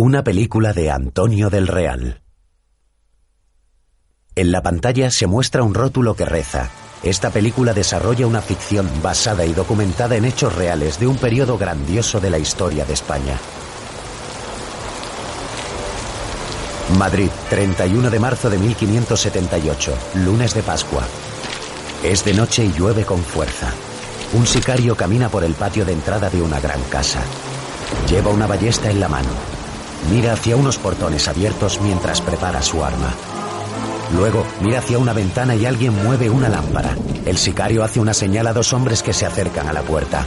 Una película de Antonio del Real. En la pantalla se muestra un rótulo que reza. Esta película desarrolla una ficción basada y documentada en hechos reales de un periodo grandioso de la historia de España. Madrid, 31 de marzo de 1578, lunes de Pascua. Es de noche y llueve con fuerza. Un sicario camina por el patio de entrada de una gran casa. Lleva una ballesta en la mano. Mira hacia unos portones abiertos mientras prepara su arma. Luego mira hacia una ventana y alguien mueve una lámpara. El sicario hace una señal a dos hombres que se acercan a la puerta.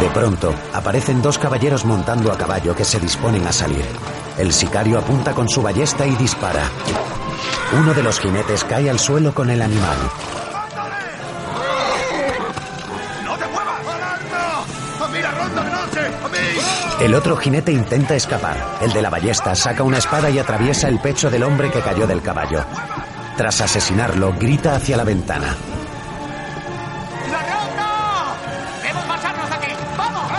De pronto, aparecen dos caballeros montando a caballo que se disponen a salir. El sicario apunta con su ballesta y dispara. Uno de los jinetes cae al suelo con el animal. El otro jinete intenta escapar. El de la ballesta saca una espada y atraviesa el pecho del hombre que cayó del caballo. Tras asesinarlo, grita hacia la ventana. ¡Debemos marcharnos de aquí! ¡Vamos!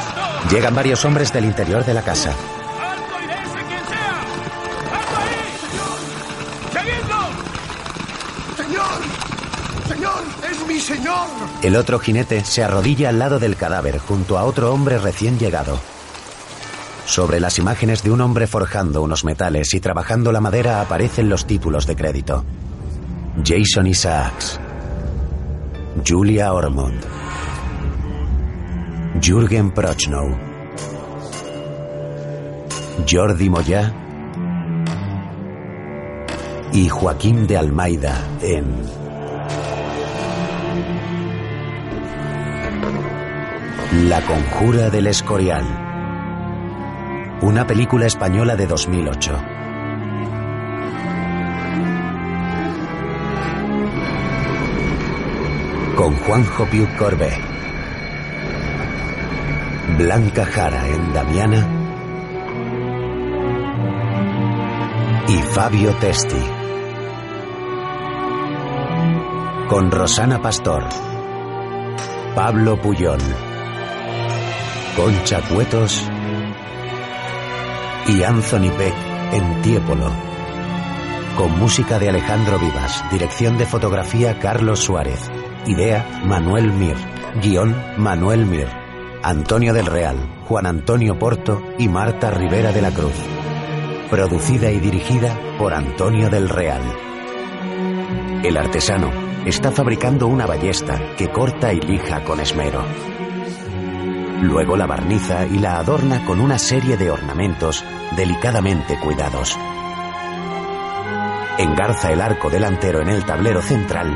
Llegan varios hombres del interior de la casa. ¡Alto y dése quien sea! ¡Alto ahí! ¡Seguidlo! ¡Señor! ¡Señor! ¡Es mi señor! El otro jinete se arrodilla al lado del cadáver junto a otro hombre recién llegado. Sobre las imágenes de un hombre forjando unos metales y trabajando la madera aparecen los títulos de crédito. Jason Isaacs. Julia Ormond. Jürgen Prochnow. Jordi Moya. Y Joaquín de Almeida en La Conjura del Escorial. Una película española de 2008. Con Juanjo Piu Corbé. Blanca Jara en Damiana. Y Fabio Testi. Con Rosana Pastor. Pablo Puyón. Concha Cuetos y Anthony Peck en Tiepolo. Con música de Alejandro Vivas, dirección de fotografía Carlos Suárez, idea Manuel Mir, guion Manuel Mir, Antonio del Real, Juan Antonio Porto y Marta Rivera de la Cruz. Producida y dirigida por Antonio del Real. El artesano está fabricando una ballesta que corta y lija con esmero. Luego la barniza y la adorna con una serie de ornamentos delicadamente cuidados. Engarza el arco delantero en el tablero central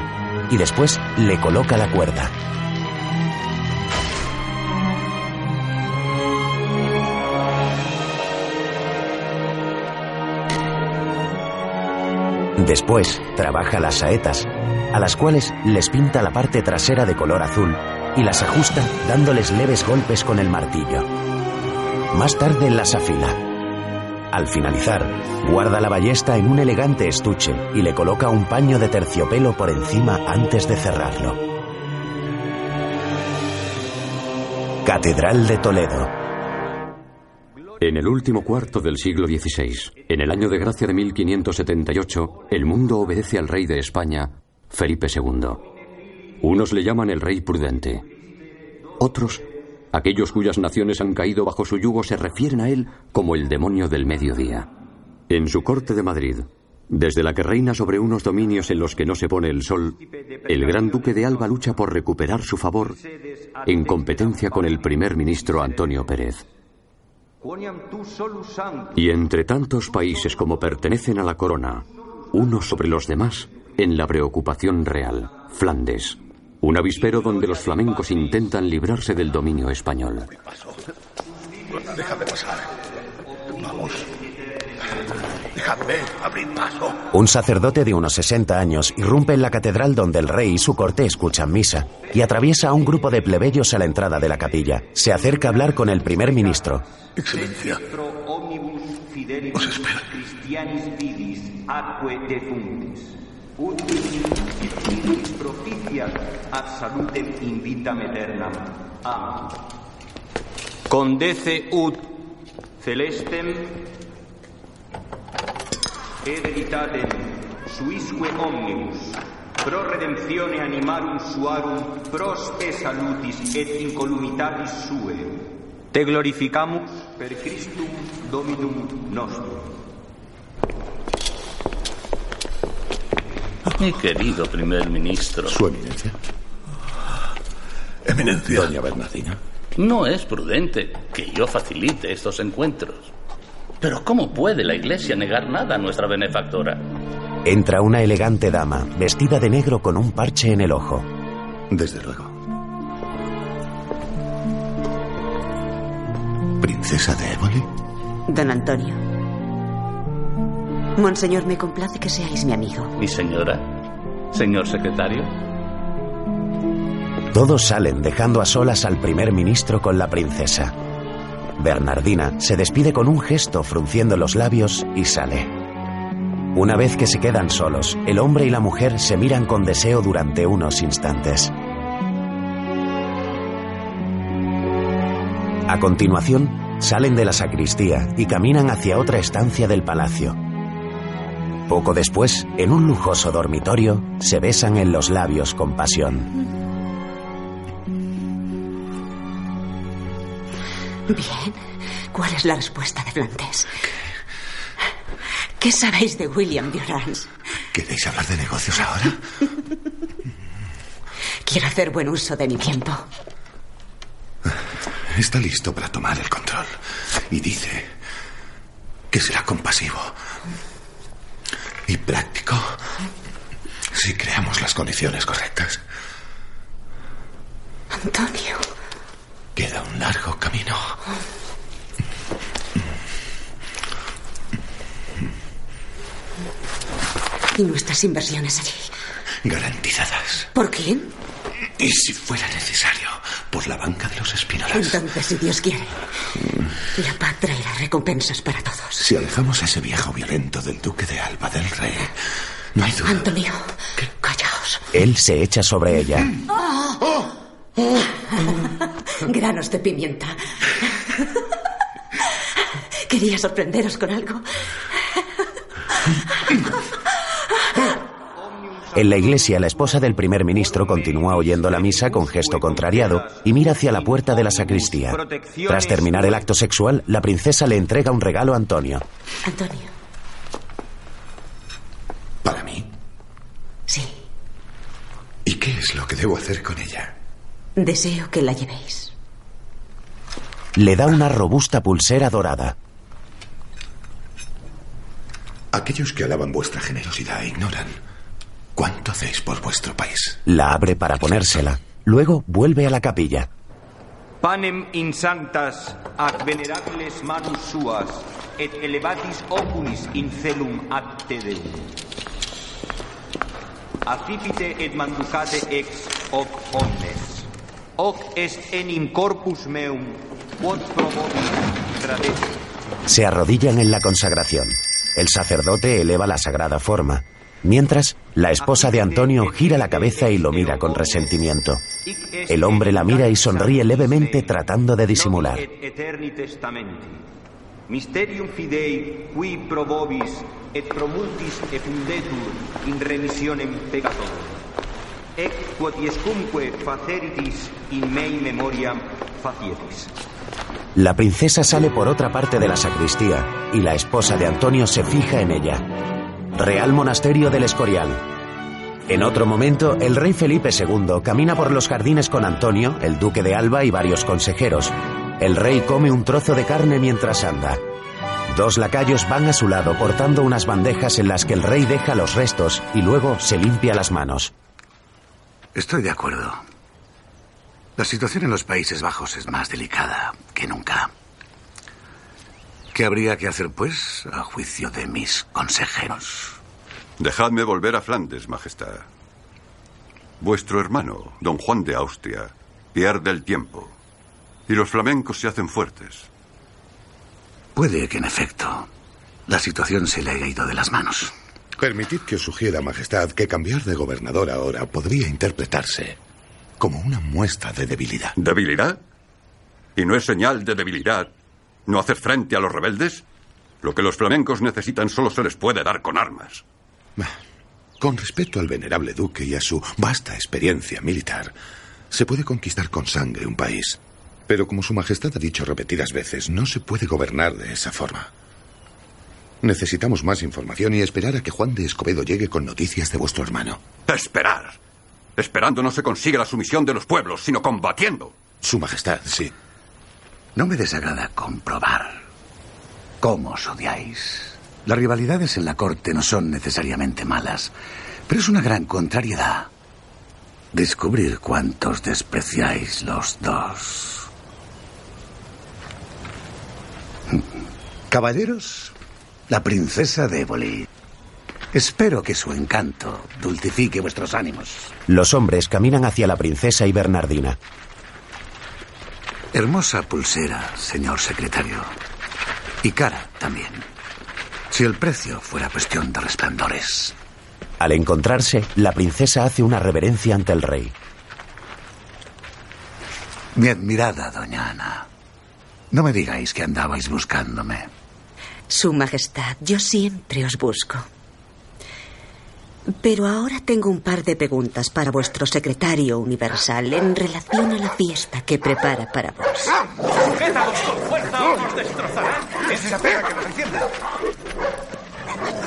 y después le coloca la cuerda. Después trabaja las saetas, a las cuales les pinta la parte trasera de color azul y las ajusta dándoles leves golpes con el martillo. Más tarde las afila. Al finalizar, guarda la ballesta en un elegante estuche y le coloca un paño de terciopelo por encima antes de cerrarlo. Catedral de Toledo. En el último cuarto del siglo XVI, en el año de gracia de 1578, el mundo obedece al rey de España, Felipe II. Unos le llaman el rey prudente. Otros, aquellos cuyas naciones han caído bajo su yugo, se refieren a él como el demonio del mediodía. En su corte de Madrid, desde la que reina sobre unos dominios en los que no se pone el sol, el gran duque de Alba lucha por recuperar su favor en competencia con el primer ministro Antonio Pérez. Y entre tantos países como pertenecen a la corona, unos sobre los demás, en la preocupación real, Flandes, un avispero donde los flamencos intentan librarse del dominio español. Déjame pasar. Vamos. Déjame abrir paso. Un sacerdote de unos 60 años irrumpe en la catedral donde el rey y su corte escuchan misa y atraviesa a un grupo de plebeyos a la entrada de la capilla. Se acerca a hablar con el primer ministro. Excelencia. Os espero. Condece ut celestem ed editatem suisque omnibus pro redemptione animarum suarum pros te salutis et incolumitatis sue te glorificamus per Christum Dominum nostrum Mi querido primer ministro. Su eminencia. Eminencia. Doña Bernardina. No es prudente que yo facilite estos encuentros. Pero ¿cómo puede la Iglesia negar nada a nuestra benefactora? Entra una elegante dama, vestida de negro con un parche en el ojo. Desde luego. ¿Princesa de Éboli? Don Antonio. Monseñor, me complace que seáis mi amigo. Mi señora, señor secretario. Todos salen dejando a solas al primer ministro con la princesa. Bernardina se despide con un gesto frunciendo los labios y sale. Una vez que se quedan solos, el hombre y la mujer se miran con deseo durante unos instantes. A continuación, salen de la sacristía y caminan hacia otra estancia del palacio. Poco después, en un lujoso dormitorio, se besan en los labios con pasión. Bien. ¿Cuál es la respuesta de Flandes? ¿Qué sabéis de William Durrance? ¿Queréis hablar de negocios ahora? Quiero hacer buen uso de mi tiempo. Está listo para tomar el control. Y dice que será compasivo y práctico si creamos las condiciones correctas. Antonio. Queda un largo camino. ¿Y nuestras inversiones allí? Garantizadas. ¿Por quién? Y si fuera necesario, por la banca de los espínolas. Entonces, si Dios quiere, la paz traerá recompensas para todos. Si alejamos a ese viejo violento del duque de Alba del Rey, no hay duda. Antonio, callaos. Él se echa sobre ella. Granos de pimienta. Quería sorprenderos con algo. En la iglesia, la esposa del primer ministro continúa oyendo la misa con gesto contrariado y mira hacia la puerta de la sacristía. Tras terminar el acto sexual, la princesa le entrega un regalo a Antonio. Antonio, ¿Para mí? sí. ¿Y qué es lo que debo hacer con ella? Deseo que la llevéis. Le da una robusta pulsera dorada. Aquellos que alaban vuestra generosidad ignoran cuánto hacéis por vuestro país. La abre para ponérsela. Luego vuelve a la capilla. panem in sanctas ac venerabiles manus suas et elevatis oculis in celum ad te deum affipite et manducate ex hoc omnes hoc est enim corpus meum quod Se arrodillan en la consagración. El sacerdote eleva la sagrada forma. Mientras, la esposa de Antonio gira la cabeza y lo mira con resentimiento. El hombre la mira y sonríe levemente tratando de disimular. et eterni testamenti mysterium fidei qui pro vobis et pro multis effundetur in remissionem peccatorum ec quotiescumque faceritis in mei memoriam facietis La princesa sale por otra parte de la sacristía y la esposa de Antonio se fija en ella. Real Monasterio del Escorial. En otro momento, el rey Felipe II camina por los jardines con Antonio, el duque de Alba y varios consejeros. El rey come un trozo de carne mientras anda. Dos lacayos van a su lado portando unas bandejas en las que el rey deja los restos y luego se limpia las manos. Estoy de acuerdo. La situación en los Países Bajos es más delicada que nunca. ¿Qué habría que hacer, pues, a juicio de mis consejeros? Dejadme volver a Flandes, Majestad. Vuestro hermano, don Juan de Austria, pierde el tiempo. Y los flamencos se hacen fuertes. Puede que, en efecto, la situación se le haya ido de las manos. Permitid que os sugiera, Majestad, que cambiar de gobernador ahora podría interpretarse como una muestra de debilidad. ¿Debilidad? ¿Y no es señal de debilidad no hacer frente a los rebeldes? Lo que los flamencos necesitan solo se les puede dar con armas. Con respecto al venerable duque y a su vasta experiencia militar, se puede conquistar con sangre un país. Pero como Su Majestad ha dicho repetidas veces, no se puede gobernar de esa forma. Necesitamos más información y esperar a que Juan de Escobedo llegue con noticias de vuestro hermano. Esperar. Esperando no se consigue la sumisión de los pueblos, sino combatiendo. Su Majestad, sí. No me desagrada comprobar cómo os odiáis. Las rivalidades en la corte no son necesariamente malas, pero es una gran contrariedad descubrir cuántos despreciáis los dos. Caballeros, la princesa de Éboli. Espero que su encanto dulcifique vuestros ánimos. Los hombres caminan hacia la princesa y Bernardina. Hermosa pulsera, señor secretario. Y cara también. Si el precio fuera cuestión de resplandores. Al encontrarse, la princesa hace una reverencia ante el rey. Mi admirada doña Ana. No me digáis que andabais buscándome. Su Majestad, yo siempre os busco. Pero ahora tengo un par de preguntas para vuestro secretario universal en relación a la fiesta que prepara para vos. ¡Sujétalos con fuerza o nos destrozarán! ¡Es esa pega que nos encienda!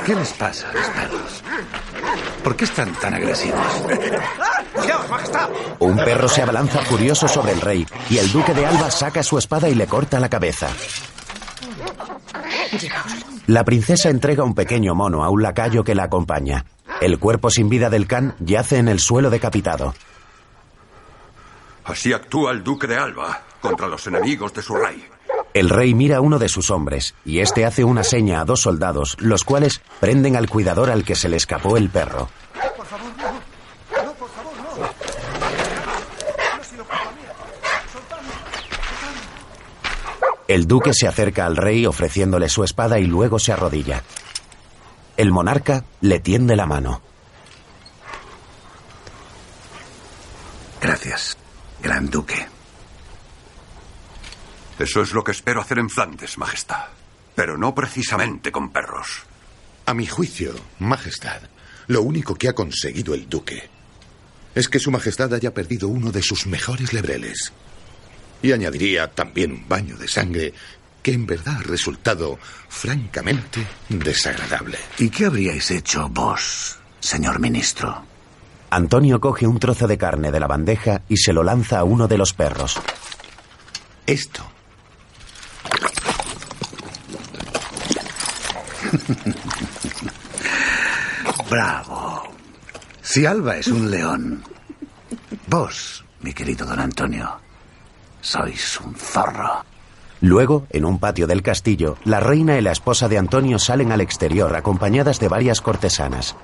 ¿Qué les pasa a los perros? ¿Por qué están tan agresivos? ¡Cuidado, majestad! Un perro se abalanza furioso sobre el rey y el duque de Alba saca su espada y le corta la cabeza. La princesa entrega un pequeño mono a un lacayo que la acompaña. El cuerpo sin vida del can yace en el suelo decapitado. Así actúa el duque de Alba contra los enemigos de su rey. El rey mira a uno de sus hombres y este hace una seña a dos soldados, los cuales prenden al cuidador al que se le escapó el perro. Por favor, no. No, por favor, no. Soltadme. El duque se acerca al rey ofreciéndole su espada y luego se arrodilla. El monarca le tiende la mano. Gracias, gran duque. Eso es lo que espero hacer en Flandes, Majestad. Pero no precisamente con perros. A mi juicio, Majestad, lo único que ha conseguido el duque es que Su Majestad haya perdido uno de sus mejores lebreles. Y añadiría también un baño de sangre que en verdad ha resultado francamente desagradable. ¿Y qué habríais hecho vos, señor ministro? Antonio coge un trozo de carne de la bandeja y se lo lanza a uno de los perros. Esto Bravo. Si Alba es un león, vos, mi querido don Antonio, sois un zorro. Luego, en un patio del castillo, la reina y la esposa de Antonio salen al exterior acompañadas de varias cortesanas.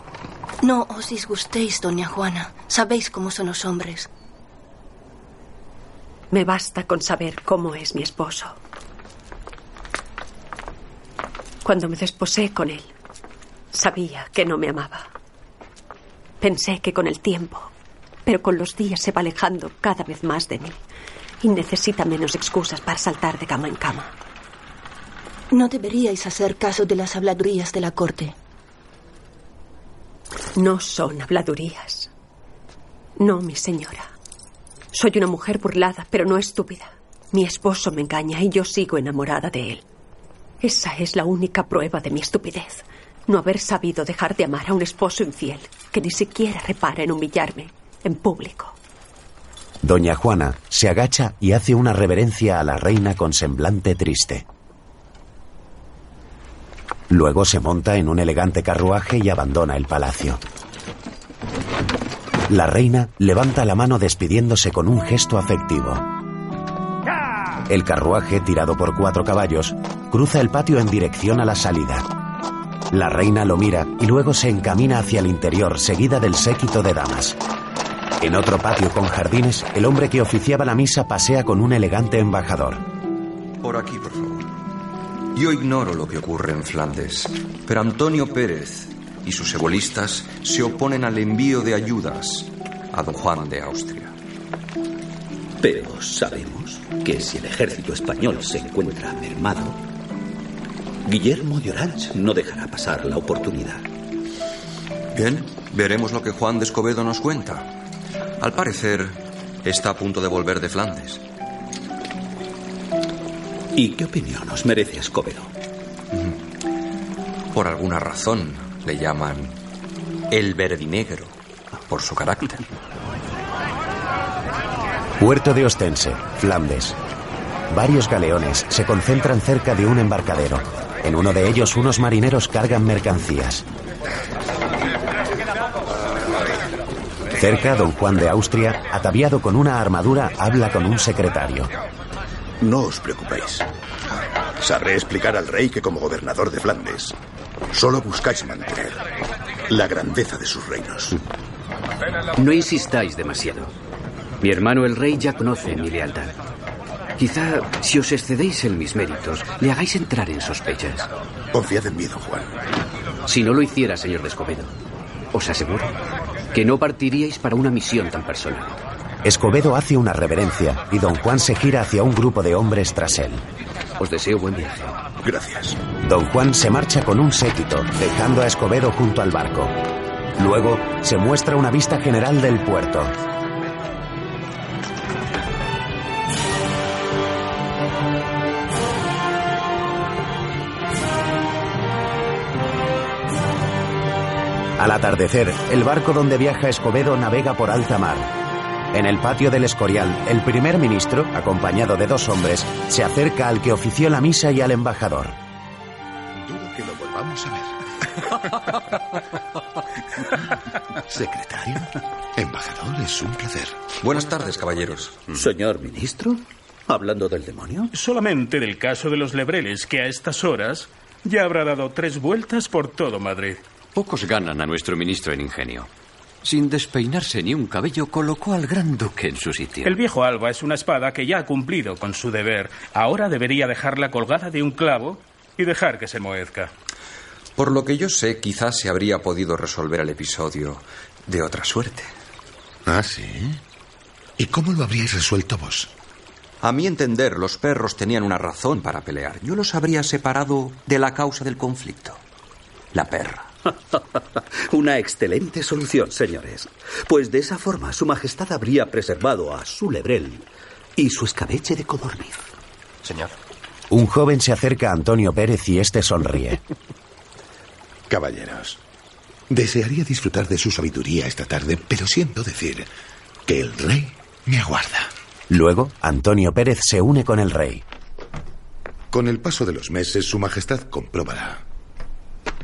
No os disgustéis, doña Juana. Sabéis cómo son los hombres. Me basta con saber cómo es mi esposo. Cuando me desposé con él, sabía que no me amaba. Pensé que con el tiempo, pero con los días se va alejando cada vez más de mí y necesita menos excusas para saltar de cama en cama. No deberíais hacer caso de las habladurías de la corte. No son habladurías. No, mi señora. Soy una mujer burlada, pero no estúpida. Mi esposo me engaña y yo sigo enamorada de él. Esa es la única prueba de mi estupidez. No haber sabido dejar de amar a un esposo infiel que ni siquiera repara en humillarme en público. Doña Juana se agacha y hace una reverencia a la reina con semblante triste. Luego se monta en un elegante carruaje y abandona el palacio. La reina levanta la mano despidiéndose con un gesto afectivo. El carruaje, tirado por cuatro caballos, cruza el patio en dirección a la salida. La reina lo mira y luego se encamina hacia el interior, seguida del séquito de damas. En otro patio con jardines, el hombre que oficiaba la misa pasea con un elegante embajador. Por aquí, por favor. Yo ignoro lo que ocurre en Flandes, pero Antonio Pérez y sus ebolistas se oponen al envío de ayudas a don Juan de Austria. Pero sabemos que si el ejército español se encuentra mermado, Guillermo de Orange no dejará pasar la oportunidad. Bien, veremos lo que Juan de Escobedo nos cuenta. Al parecer, está a punto de volver de Flandes. ¿Y qué opinión os merece Escobedo? Por alguna razón le llaman el verdinegro, por su carácter. Puerto de Ostense, Flandes. Varios galeones se concentran cerca de un embarcadero. En uno de ellos unos marineros cargan mercancías. Cerca, don Juan de Austria, ataviado con una armadura, habla con un secretario. No os preocupéis. Sabré explicar al rey que como gobernador de Flandes solo buscáis mantener la grandeza de sus reinos. No insistáis demasiado. Mi hermano el rey ya conoce mi lealtad. Quizá si os excedéis en mis méritos, le hagáis entrar en sospechas. Confiad en mí, don Juan. Si no lo hiciera, señor de Escobedo, os aseguro que no partiríais para una misión tan personal. Escobedo hace una reverencia y don Juan se gira hacia un grupo de hombres tras él. Os deseo buen viaje. Gracias. Don Juan se marcha con un séquito, dejando a Escobedo junto al barco. Luego se muestra una vista general del puerto. Al atardecer, el barco donde viaja Escobedo navega por alta mar. En el patio del Escorial, el primer ministro, acompañado de dos hombres, se acerca al que ofició la misa y al embajador. Dudo que lo volvamos a ver. Secretario, embajador, es un placer. Buenas tardes, caballeros. Señor ministro, hablando del demonio. Solamente del caso de los lebreles, que a estas horas ya habrá dado tres vueltas por todo Madrid. Pocos ganan a nuestro ministro en ingenio. Sin despeinarse ni un cabello, colocó al gran duque en su sitio. El viejo Alba es una espada que ya ha cumplido con su deber. Ahora debería dejarla colgada de un clavo y dejar que se moezca. Por lo que yo sé, quizás se habría podido resolver el episodio de otra suerte. ¿Ah, sí? ¿Y cómo lo habríais resuelto vos? A mi entender, los perros tenían una razón para pelear. Yo los habría separado de la causa del conflicto. La perra. Una excelente solución, señores. Pues de esa forma su majestad habría preservado a su lebrel y su escabeche de codorniz. Señor. Un joven se acerca a Antonio Pérez y este sonríe. Caballeros, desearía disfrutar de su sabiduría esta tarde, pero siento decir que el rey me aguarda. Luego, Antonio Pérez se une con el rey. Con el paso de los meses, su majestad comprobará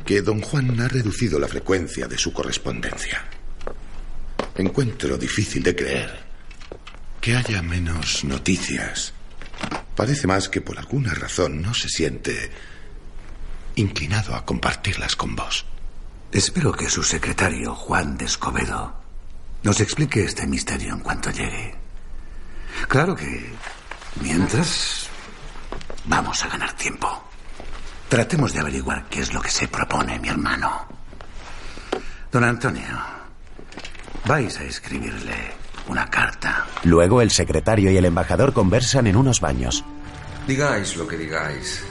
que don Juan ha reducido la frecuencia de su correspondencia. Encuentro difícil de creer que haya menos noticias. Parece más que por alguna razón no se siente inclinado a compartirlas con vos. Espero que su secretario, Juan de Escobedo, nos explique este misterio en cuanto llegue. Claro que, mientras, vamos a ganar tiempo. Tratemos de averiguar qué es lo que se propone mi hermano. Don Antonio, vais a escribirle una carta. Luego el secretario y el embajador conversan en unos baños. Digáis lo que digáis.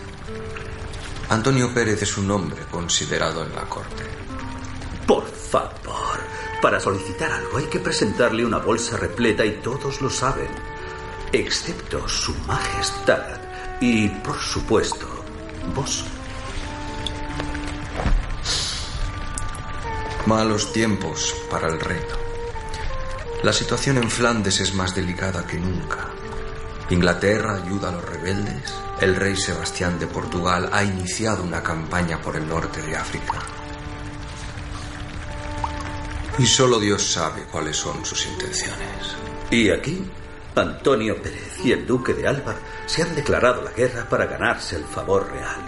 Antonio Pérez es un hombre considerado en la corte. Por favor, para solicitar algo hay que presentarle una bolsa repleta y todos lo saben, excepto su majestad y, por supuesto, vos. Malos tiempos para el reino. La situación en Flandes es más delicada que nunca. Inglaterra ayuda a los rebeldes. El rey Sebastián de Portugal ha iniciado una campaña por el norte de África. Y solo Dios sabe cuáles son sus intenciones. Y aquí, Antonio Pérez y el duque de Alba se han declarado la guerra para ganarse el favor real.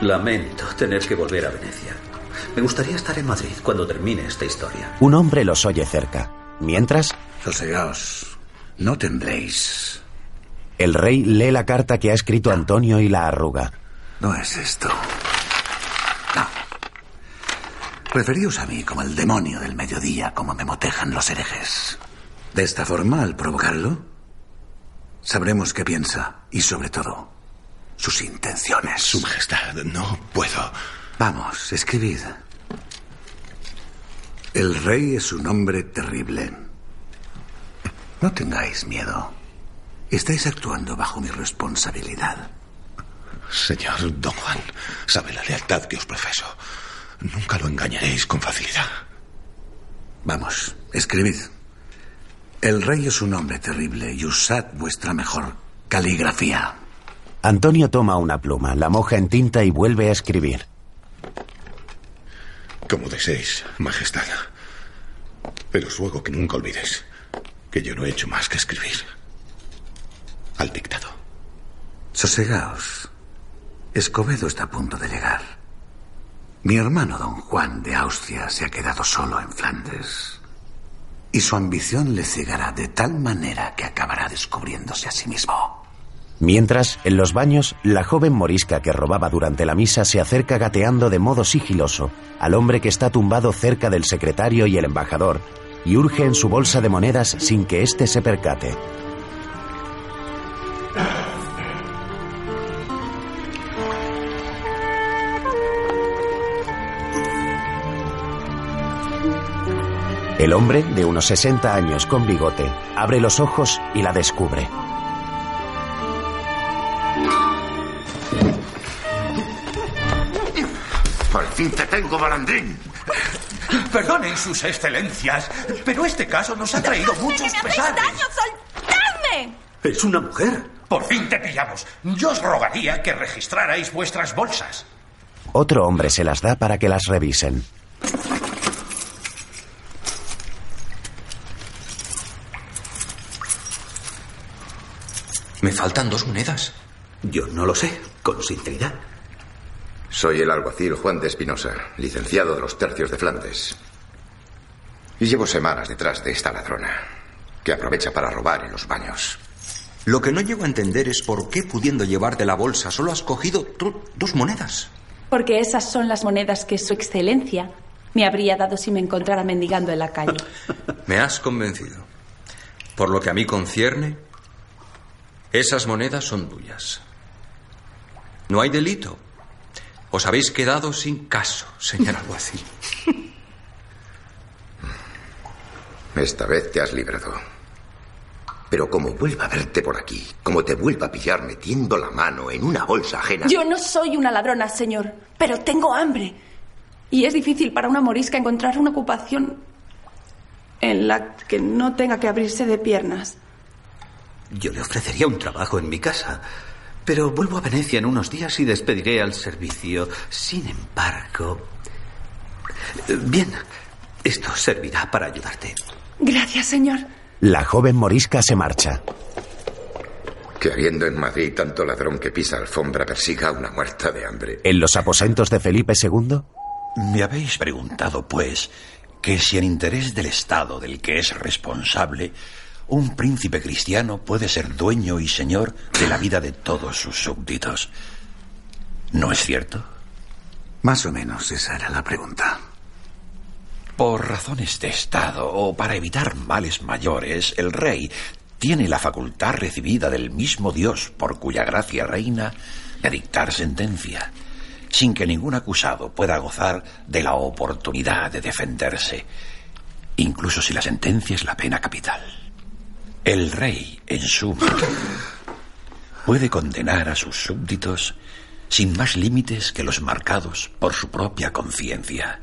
Lamento tener que volver a Venecia. Me gustaría estar en Madrid cuando termine esta historia. Un hombre los oye cerca. Mientras, Sosegaos. No tembléis. el rey lee la carta que ha escrito Antonio y la arruga. No es esto. No. Referíos a mí como el demonio del mediodía, como me motejan los herejes. De esta forma, al provocarlo, sabremos qué piensa y, sobre todo, sus intenciones. Su Majestad, no puedo. Vamos, escribid. El rey es un hombre terrible. No tengáis miedo. Estáis actuando bajo mi responsabilidad. Señor Don Juan, sabe la lealtad que os profeso. Nunca lo engañaréis con facilidad. Vamos, escribid. El rey es un hombre terrible y usad vuestra mejor caligrafía. Antonio toma una pluma, la moja en tinta y vuelve a escribir. Como deseéis, Majestad. Pero os ruego que nunca olvidéis que yo no he hecho más que escribir al dictado. Sosegaos. Escobedo está a punto de llegar. Mi hermano don Juan de Austria se ha quedado solo en Flandes. Y su ambición le cegará de tal manera que acabará descubriéndose a sí mismo. Mientras, en los baños, la joven morisca que robaba durante la misa se acerca gateando de modo sigiloso al hombre que está tumbado cerca del secretario y el embajador y urge en su bolsa de monedas sin que éste se percate. El hombre, de unos 60 años con bigote, abre los ojos y la descubre. Por fin te tengo, balandrín. Perdonen sus excelencias, pero este caso nos ha traído muchos ¡Me pesares. daño! ¡Soltadme! Es una mujer. Por fin te pillamos. Yo os rogaría que registrarais vuestras bolsas. Otro hombre se las da para que las revisen. Me faltan dos monedas. Yo no lo sé, con sinceridad. Soy el alguacil Juan de Espinosa, licenciado de los tercios de Flandes. Y llevo semanas detrás de esta ladrona, que aprovecha para robar en los baños. Lo que no llego a entender es por qué, pudiendo llevarte la bolsa, solo has cogido dos monedas. Porque esas son las monedas que su excelencia me habría dado si me encontrara mendigando en la calle. Me has convencido. Por lo que a mí concierne, esas monedas son tuyas. No hay delito. Os habéis quedado sin caso, señor alguacil. Esta vez te has librado. Pero como vuelva a verte por aquí, como te vuelva a pillar metiendo la mano en una bolsa ajena. Yo no soy una ladrona, señor, pero tengo hambre. Y es difícil para una morisca encontrar una ocupación en la que no tenga que abrirse de piernas. Yo le ofrecería un trabajo en mi casa, pero vuelvo a Venecia en unos días y despediré al servicio. Sin embargo... Bien, esto servirá para ayudarte. Gracias, señor. La joven morisca se marcha. Que habiendo en Madrid tanto ladrón que pisa alfombra persiga a una muerta de hambre. En los aposentos de Felipe II, Me habéis preguntado, pues, que si en interés del Estado del que es responsable, un príncipe cristiano puede ser dueño y señor de la vida de todos sus súbditos. ¿No es cierto? Más o menos esa era la pregunta. Por razones de Estado o para evitar males mayores, el rey tiene la facultad recibida del mismo Dios por cuya gracia reina de dictar sentencia, sin que ningún acusado pueda gozar de la oportunidad de defenderse, incluso si la sentencia es la pena capital. El rey, en suma, puede condenar a sus súbditos sin más límites que los marcados por su propia conciencia,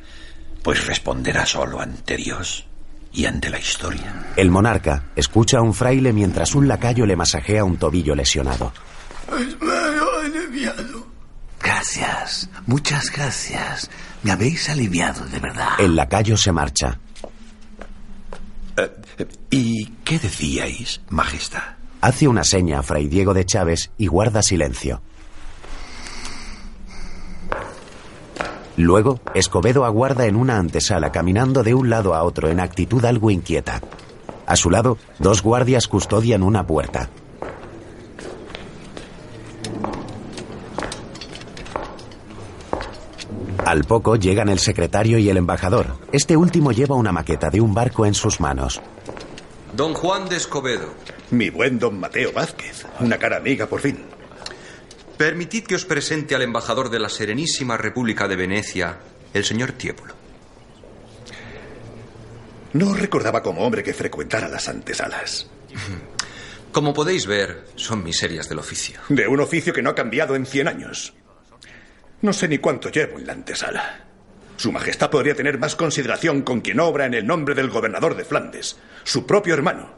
pues responderá solo ante Dios y ante la historia. el monarca escucha a un fraile mientras un lacayo le masajea un tobillo lesionado. aliviado. Gracias, muchas gracias. Me habéis aliviado de verdad. El lacayo se marcha. ¿Y qué decíais, Majestad? Hace una seña a Fray Diego de Chávez y guarda silencio. Luego, Escobedo aguarda en una antesala caminando de un lado a otro en actitud algo inquieta. A su lado, dos guardias custodian una puerta. Al poco llegan el secretario y el embajador. Este último lleva una maqueta de un barco en sus manos. Don Juan de Escobedo, Mi buen don Mateo Vázquez. Una cara amiga por fin. Permitid que os presente al embajador de la Serenísima República de Venecia, el señor Tiepolo. No recordaba como hombre que frecuentara las antesalas. Como podéis ver, son miserias del oficio. De un oficio que no ha cambiado en 100 años. No sé ni cuánto llevo en la antesala. Su Majestad podría tener más consideración con quien obra en el nombre del gobernador de Flandes, su propio hermano.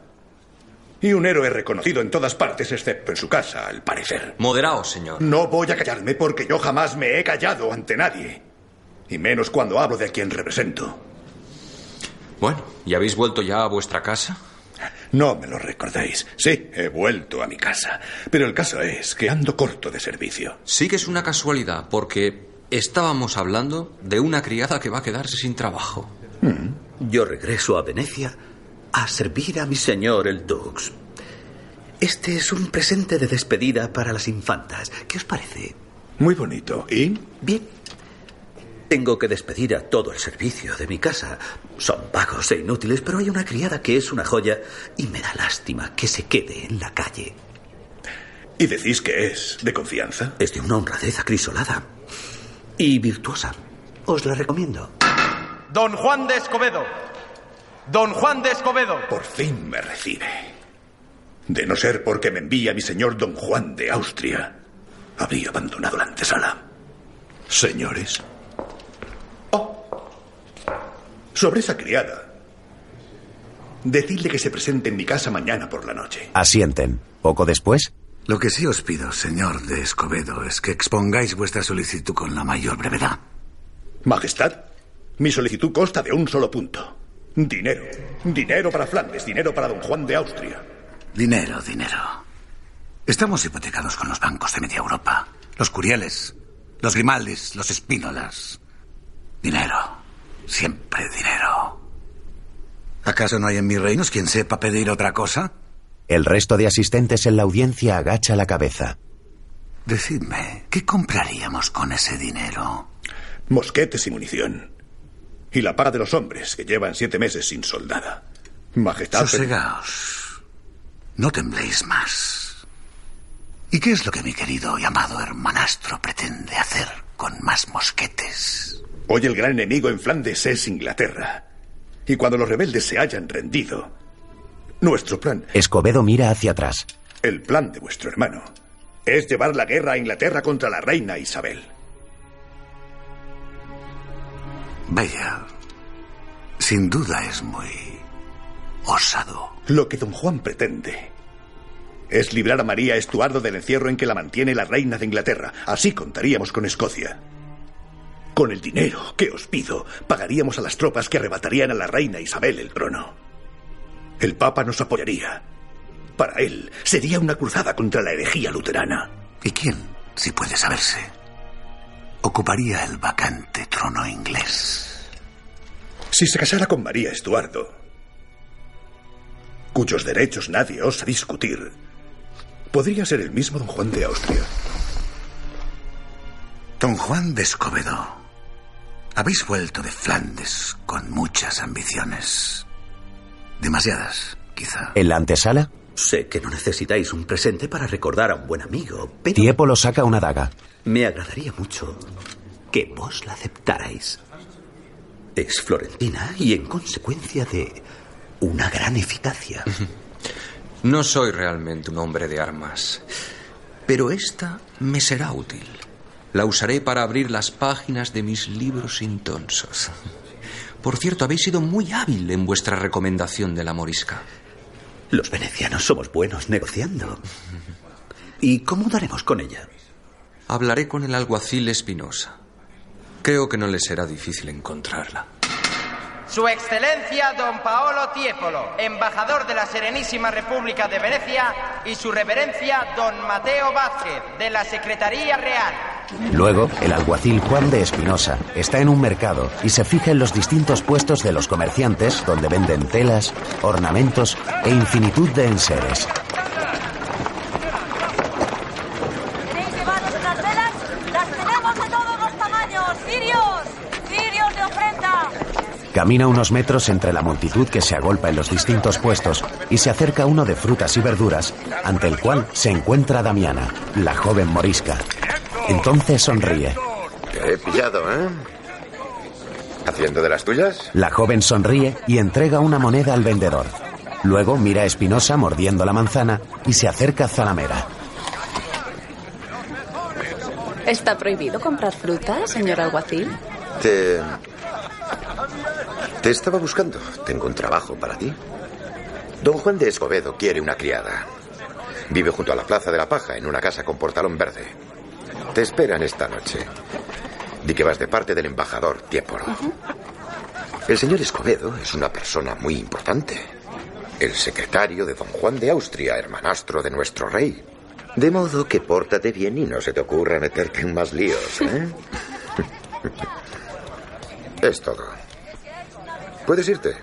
Y un héroe reconocido en todas partes, excepto en su casa, al parecer. Moderaos, señor. No voy a callarme porque yo jamás me he callado ante nadie. Y menos cuando hablo de a quien represento. Bueno, ¿y habéis vuelto ya a vuestra casa? No me lo recordéis. Sí, he vuelto a mi casa. Pero el caso es que ando corto de servicio. Sí que es una casualidad, porque estábamos hablando de una criada que va a quedarse sin trabajo. Yo regreso a Venecia a servir a mi señor el Dux. Este es un presente de despedida para las infantas. ¿Qué os parece? Muy bonito. ¿Y? Bien. Tengo que despedir a todo el servicio de mi casa. Son vagos e inútiles, pero hay una criada que es una joya y me da lástima que se quede en la calle. ¿Y decís que es de confianza? Es de una honradez acrisolada y virtuosa. Os la recomiendo. Don Juan de Escobedo. Don Juan de Escobedo. Por fin me recibe. De no ser porque me envía mi señor don Juan de Austria, habría abandonado la antesala. Señores. Oh. Sobre esa criada. Decidle que se presente en mi casa mañana por la noche. Asienten. Poco después. Lo que sí os pido, señor de Escobedo, es que expongáis vuestra solicitud con la mayor brevedad. Majestad, mi solicitud consta de un solo punto. Dinero. Dinero para Flandes, dinero para don Juan de Austria. Dinero, dinero. Estamos hipotecados con los bancos de media Europa. Los Curieles, los Grimaldis, los Espínolas. Dinero. Siempre dinero. ¿Acaso no hay en mis reinos quien sepa pedir otra cosa? El resto de asistentes en la audiencia agacha la cabeza. Decidme, ¿qué compraríamos con ese dinero? Mosquetes y munición. Y la paga de los hombres que llevan siete meses sin soldada. Majestad. Sosegaos. No tembléis más. ¿Y qué es lo que mi querido y amado hermanastro pretende hacer con más mosquetes? Hoy el gran enemigo en Flandes es Inglaterra. Y cuando los rebeldes se hayan rendido, nuestro plan, Escobedo mira hacia atrás. el plan de vuestro hermano, es llevar la guerra a Inglaterra contra la reina Isabel. Vaya. Sin duda es muy osado. Lo que don Juan pretende es librar a María Estuardo del encierro en que la mantiene la reina de Inglaterra. Así contaríamos con Escocia. Con el dinero que os pido, pagaríamos a las tropas que arrebatarían a la reina Isabel el trono. El Papa nos apoyaría. Para él sería una cruzada contra la herejía luterana. ¿Y quién, si puede saberse, ocuparía el vacante trono inglés? Si se casara con María Estuardo, cuyos derechos nadie osa discutir, podría ser el mismo don Juan de Austria. Don Juan de Escobedo, habéis vuelto de Flandes con muchas ambiciones. Demasiadas, quizá. En la antesala, Sé que no necesitáis un presente para recordar a un buen amigo, pero Tiepolo saca una daga. me agradaría mucho que vos la aceptarais. Es florentina y en consecuencia de una gran eficacia. No soy realmente un hombre de armas, pero esta me será útil. La usaré para abrir las páginas de mis libros intonsos. Por cierto, habéis sido muy hábil en vuestra recomendación de la morisca. Los venecianos somos buenos negociando. ¿Y cómo daremos con ella? Hablaré con el alguacil Espinosa. Creo que no le será difícil encontrarla. Su Excelencia Don Paolo Tiepolo, embajador de la Serenísima República de Venecia, y su Reverencia Don Mateo Vázquez, de la Secretaría Real. Luego, el alguacil Juan de Espinosa está en un mercado y se fija en los distintos puestos de los comerciantes donde venden telas, ornamentos e infinitud de enseres. ¿Tenéis llevados unas velas? ¡Las tenemos de todos los tamaños! ¡Cirios! ¡Cirios de ofrenda! Camina unos metros entre la multitud que se agolpa en los distintos puestos y se acerca uno de frutas y verduras, ante el cual se encuentra Damiana, la joven morisca. Entonces sonríe. Te he pillado, ¿eh? ¿Haciendo de las tuyas? La joven sonríe y entrega una moneda al vendedor. Luego mira a Espinosa mordiendo la manzana y se acerca a Zalamera. ¿Está prohibido comprar fruta, señor alguacil? Te... Te estaba buscando. Tengo un trabajo para ti. Don Juan de Escobedo quiere una criada. Vive junto a la Plaza de la Paja, en una casa con portalón verde. Te esperan esta noche. Di que vas de parte del embajador Tiepolo. El señor Escobedo es una persona muy importante. El secretario de don Juan de Austria, hermanastro de nuestro rey. De modo que pórtate bien y no se te ocurra meterte en más líos, ¿eh? es todo. Puedes irte.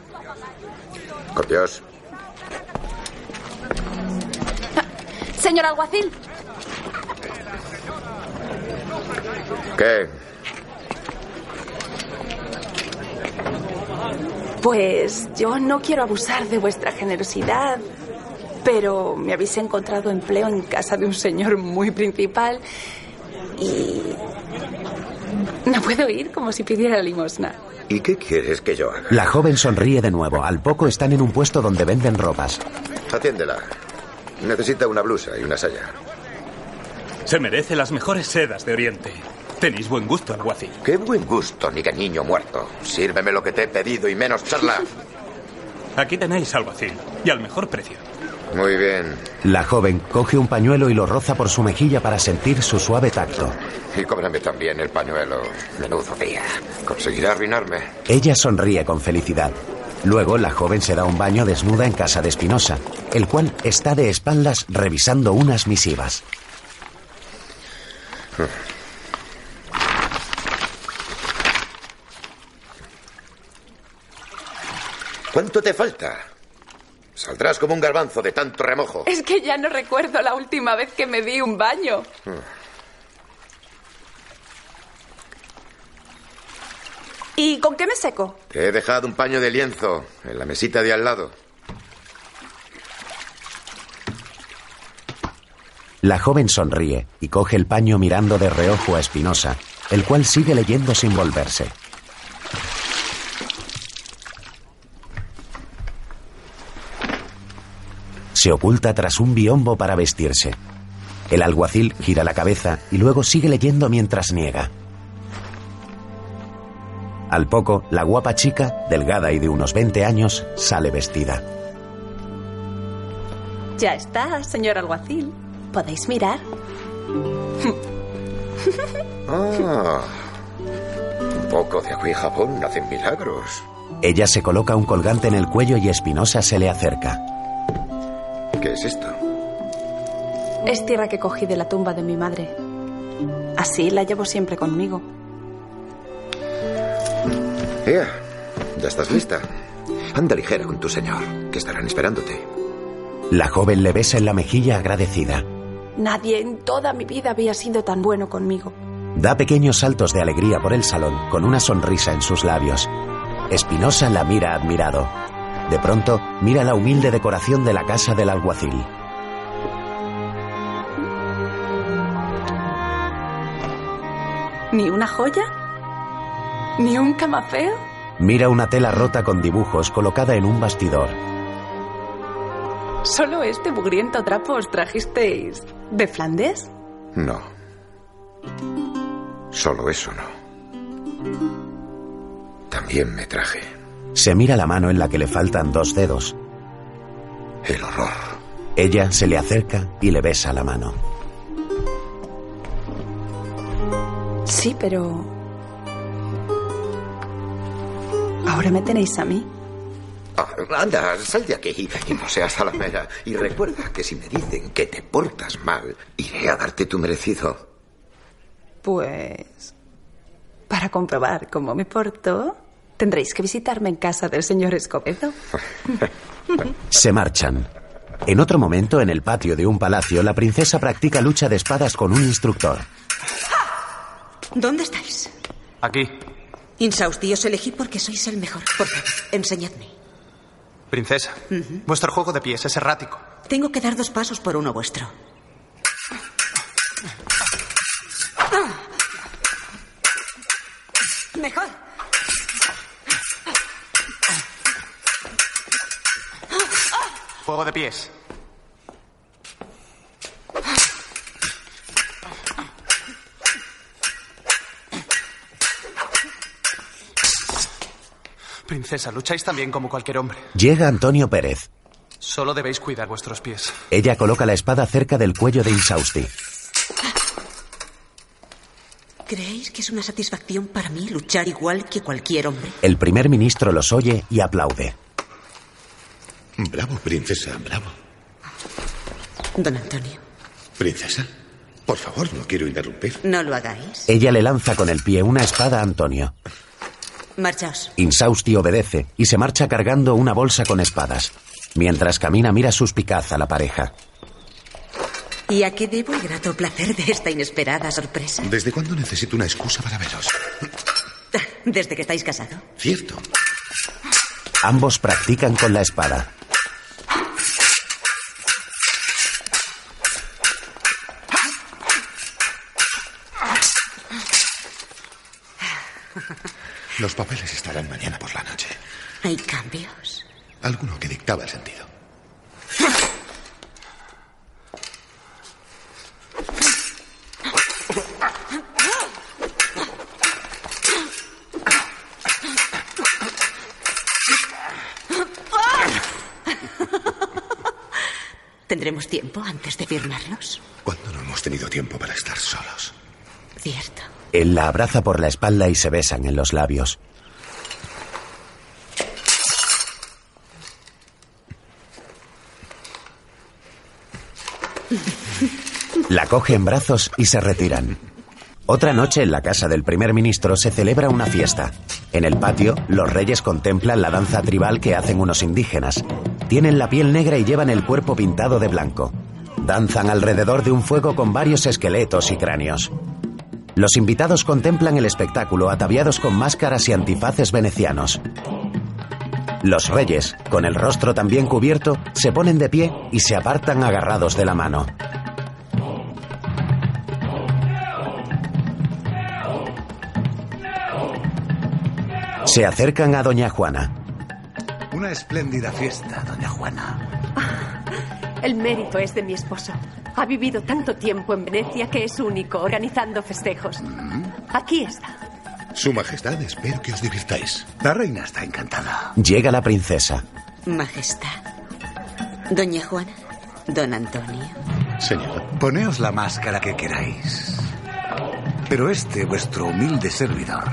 Con Dios. Señor alguacil, ¿Qué? Pues yo no quiero abusar de vuestra generosidad, pero me habéis encontrado empleo en casa de un señor muy principal y no puedo ir como si pidiera limosna. ¿Y qué quieres que yo haga? La joven sonríe de nuevo. Al poco están en un puesto donde venden ropas. Atiéndela. Necesita una blusa y una saya. Se merece las mejores sedas de Oriente. Tenéis buen gusto, alguacil. Qué buen gusto, ni que niño muerto. Sírveme lo que te he pedido y menos charla. Aquí tenéis, alguacil. Y al mejor precio. Muy bien. La joven coge un pañuelo y lo roza por su mejilla para sentir su suave tacto. Y cóbrame también el pañuelo. Menudo día. Conseguirá arruinarme. Ella sonríe con felicidad. Luego la joven se da un baño desnuda en casa de Espinosa, el cual está de espaldas revisando unas misivas. ¿Cuánto te falta? Saldrás como un garbanzo de tanto remojo. Es que ya no recuerdo la última vez que me di un baño. ¿Y con qué me seco? Te he dejado un paño de lienzo en la mesita de al lado. La joven sonríe y coge el paño mirando de reojo a Espinosa, el cual sigue leyendo sin volverse. Se oculta tras un biombo para vestirse. El alguacil gira la cabeza y luego sigue leyendo mientras niega. Al poco, la guapa chica, delgada y de unos 20 años, sale vestida. Ya está, señor alguacil. ¿Podéis mirar? Ah. Un poco de agua y jabón hacen milagros. Ella se coloca un colgante en el cuello y Espinosa se le acerca. ¿Qué es esto? Es tierra que cogí de la tumba de mi madre. Así la llevo siempre conmigo. Ea, ya estás lista. Anda ligera con tu señor, que estarán esperándote. La joven le besa en la mejilla agradecida. Nadie en toda mi vida había sido tan bueno conmigo. Da pequeños saltos de alegría por el salón con una sonrisa en sus labios. Espinosa la mira admirado. De pronto, mira la humilde decoración de la casa del alguacil. ¿Ni una joya? ¿Ni un camafeo? Mira una tela rota con dibujos colocada en un bastidor. ¿Solo este mugriento trapo os trajisteis de Flandes? No. Solo eso no. También me traje Se mira la mano en la que le faltan dos dedos. el horror. Ella se le acerca y le besa la mano. Sí, pero... Ahora me tenéis a mí. Ah, anda, sal de aquí y no seas salamera. Y recuerda que si me dicen que te portas mal, iré a darte tu merecido. Pues... Para comprobar cómo me porto, tendréis que visitarme en casa del señor Escobedo. Se marchan. En otro momento, en el patio de un palacio, la princesa practica lucha de espadas con un instructor. ¿Dónde estáis? Aquí. Insausti, os elegí porque sois el mejor. Por favor, enseñadme. Princesa, vuestro juego de pies es errático. Tengo que dar dos pasos por uno vuestro. Ah. Mejor. Juego de pies. Princesa, lucháis también como cualquier hombre. Llega Antonio Pérez. Solo debéis cuidar vuestros pies. Ella coloca la espada cerca del cuello de Insausti. ¿Creéis que es una satisfacción para mí luchar igual que cualquier hombre? El primer ministro los oye y aplaude. Bravo, princesa, bravo. Don Antonio, Princesa, por favor, no quiero interrumpir. no lo hagáis. Ella le lanza con el pie una espada a Antonio. Marchaos. Insausti obedece y se marcha cargando una bolsa con espadas. Mientras camina mira suspicaz a la pareja. ¿Y a qué debo el grato placer de esta inesperada sorpresa? ¿Desde cuándo necesito una excusa para veros? Desde que estáis casados. Cierto. Ambos practican con la espada. Los papeles estarán mañana por la noche. ¿Hay cambios? Alguno que dictaba el sentido. ¿Tendremos tiempo antes de firmarlos? ¿Cuándo no hemos tenido tiempo para estar solos? Cierto. Él la abraza por la espalda y se besan en los labios. La coge en brazos y se retiran. Otra noche en la casa del primer ministro se celebra una fiesta. En el patio, los reyes contemplan la danza tribal que hacen unos indígenas. Tienen la piel negra y llevan el cuerpo pintado de blanco. Danzan alrededor de un fuego con varios esqueletos y cráneos. Los invitados contemplan el espectáculo ataviados con máscaras y antifaces venecianos. Los reyes, con el rostro también cubierto, se ponen de pie y se apartan agarrados de la mano. Se acercan a Doña Juana. Una espléndida fiesta, doña Juana. El mérito es de mi esposo. Ha vivido tanto tiempo en Venecia que es único organizando festejos. Aquí está. Su Majestad, espero que os divirtáis. La reina está encantada. Llega la princesa. Majestad. Doña Juana. Don Antonio. Señora. Poneos la máscara que queráis. Pero este, vuestro humilde servidor,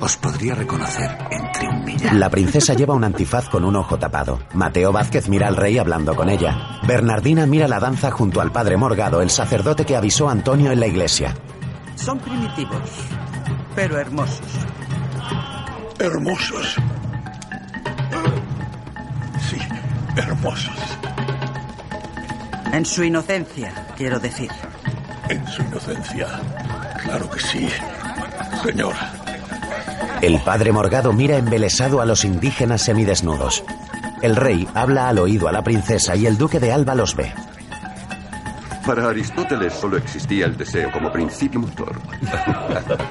os podría reconocer entre un millar. La princesa lleva un antifaz con un ojo tapado. Mateo Vázquez mira al rey hablando con ella. Bernardina mira la danza junto al padre Morgado, el sacerdote que avisó a Antonio en la iglesia. Son primitivos, pero hermosos. Hermosos. Sí, hermosos. En su inocencia, quiero decir. En su inocencia. Claro que sí, señora. El padre Morgado mira embelesado a los indígenas semidesnudos. El rey habla al oído a la princesa y el duque de Alba los ve. Para Aristóteles solo existía el deseo como principio motor.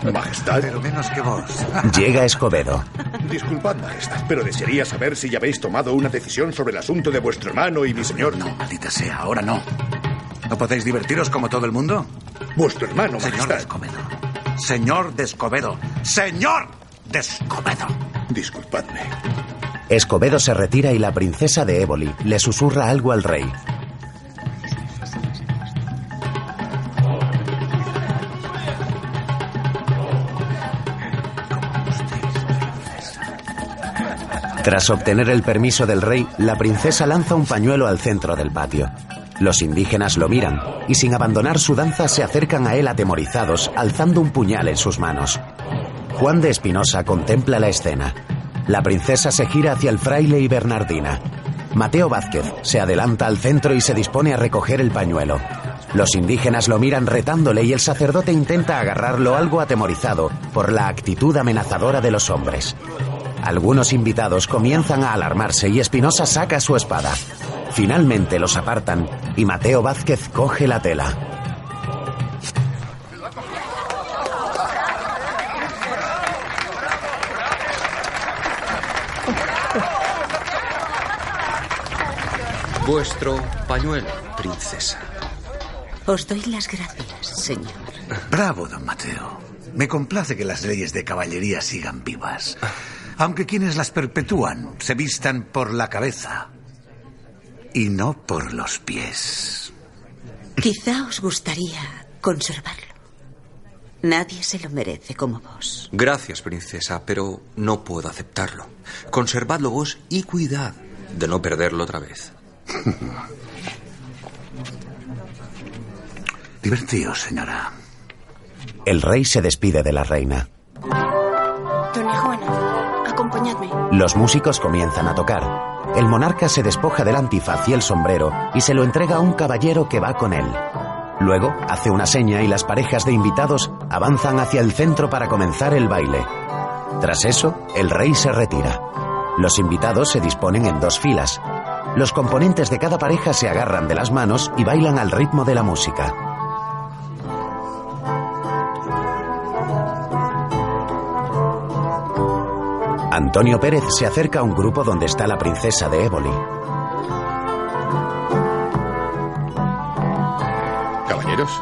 Majestad. Pero menos que vos. Llega Escobedo. Disculpad, Majestad, pero desearía saber si ya habéis tomado una decisión sobre el asunto de vuestro hermano y mi señor. No, maldita sea, ahora no. ¿No podéis divertiros como todo el mundo? Vuestro hermano, Señor Majestad. Escobedo. Señor de Escobedo. Señor de Escobedo. Disculpadme. Escobedo se retira y la princesa de Éboli le susurra algo al rey. Tras obtener el permiso del rey, la princesa lanza un pañuelo al centro del patio. Los indígenas lo miran y sin abandonar su danza se acercan a él atemorizados, alzando un puñal en sus manos. Juan de Espinosa contempla la escena. La princesa se gira hacia el fraile y Bernardina. Mateo Vázquez se adelanta al centro y se dispone a recoger el pañuelo. Los indígenas lo miran retándole y el sacerdote intenta agarrarlo algo atemorizado por la actitud amenazadora de los hombres. Algunos invitados comienzan a alarmarse y Espinosa saca su espada. Finalmente los apartan y Mateo Vázquez coge la tela. Vuestro pañuelo, princesa. Os doy las gracias, señor. Bravo, don Mateo. Me complace que las leyes de caballería sigan vivas. Aunque quienes las perpetúan se vistan por la cabeza y no por los pies. Quizá os gustaría conservarlo. Nadie se lo merece como vos. Gracias, princesa, pero no puedo aceptarlo. Conservadlo vos y cuidad de no perderlo otra vez. Divertíos, señora. El rey se despide de la reina. Doña Juana, acompañadme. Los músicos comienzan a tocar. El monarca se despoja del antifaz y el sombrero y se lo entrega a un caballero que va con él. Luego hace una seña y las parejas de invitados avanzan hacia el centro para comenzar el baile. Tras eso, el rey se retira. Los invitados se disponen en dos filas. Los componentes de cada pareja se agarran de las manos y bailan al ritmo de la música. Antonio Pérez se acerca a un grupo donde está la princesa de Éboli. Caballeros,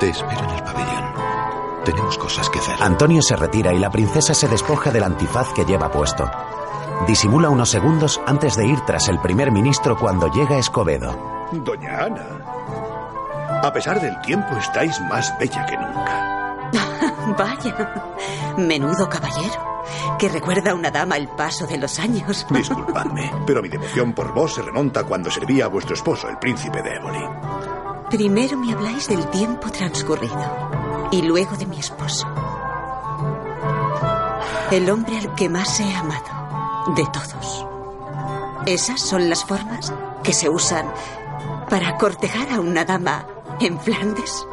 te espero en el pabellón. Tenemos cosas que hacer. Antonio se retira y la princesa se despoja del antifaz que lleva puesto. Disimula unos segundos antes de ir tras el primer ministro cuando llega Escobedo. Doña Ana, a pesar del tiempo estáis más bella que nunca. Vaya, menudo caballero, que recuerda a una dama el paso de los años. Disculpadme, pero mi devoción por vos se remonta a cuando servía a vuestro esposo, el príncipe de Éboli. Primero me habláis del tiempo transcurrido y luego de mi esposo. El hombre al que más he amado de todos. Esas son las formas que se usan para cortejar a una dama en Flandes.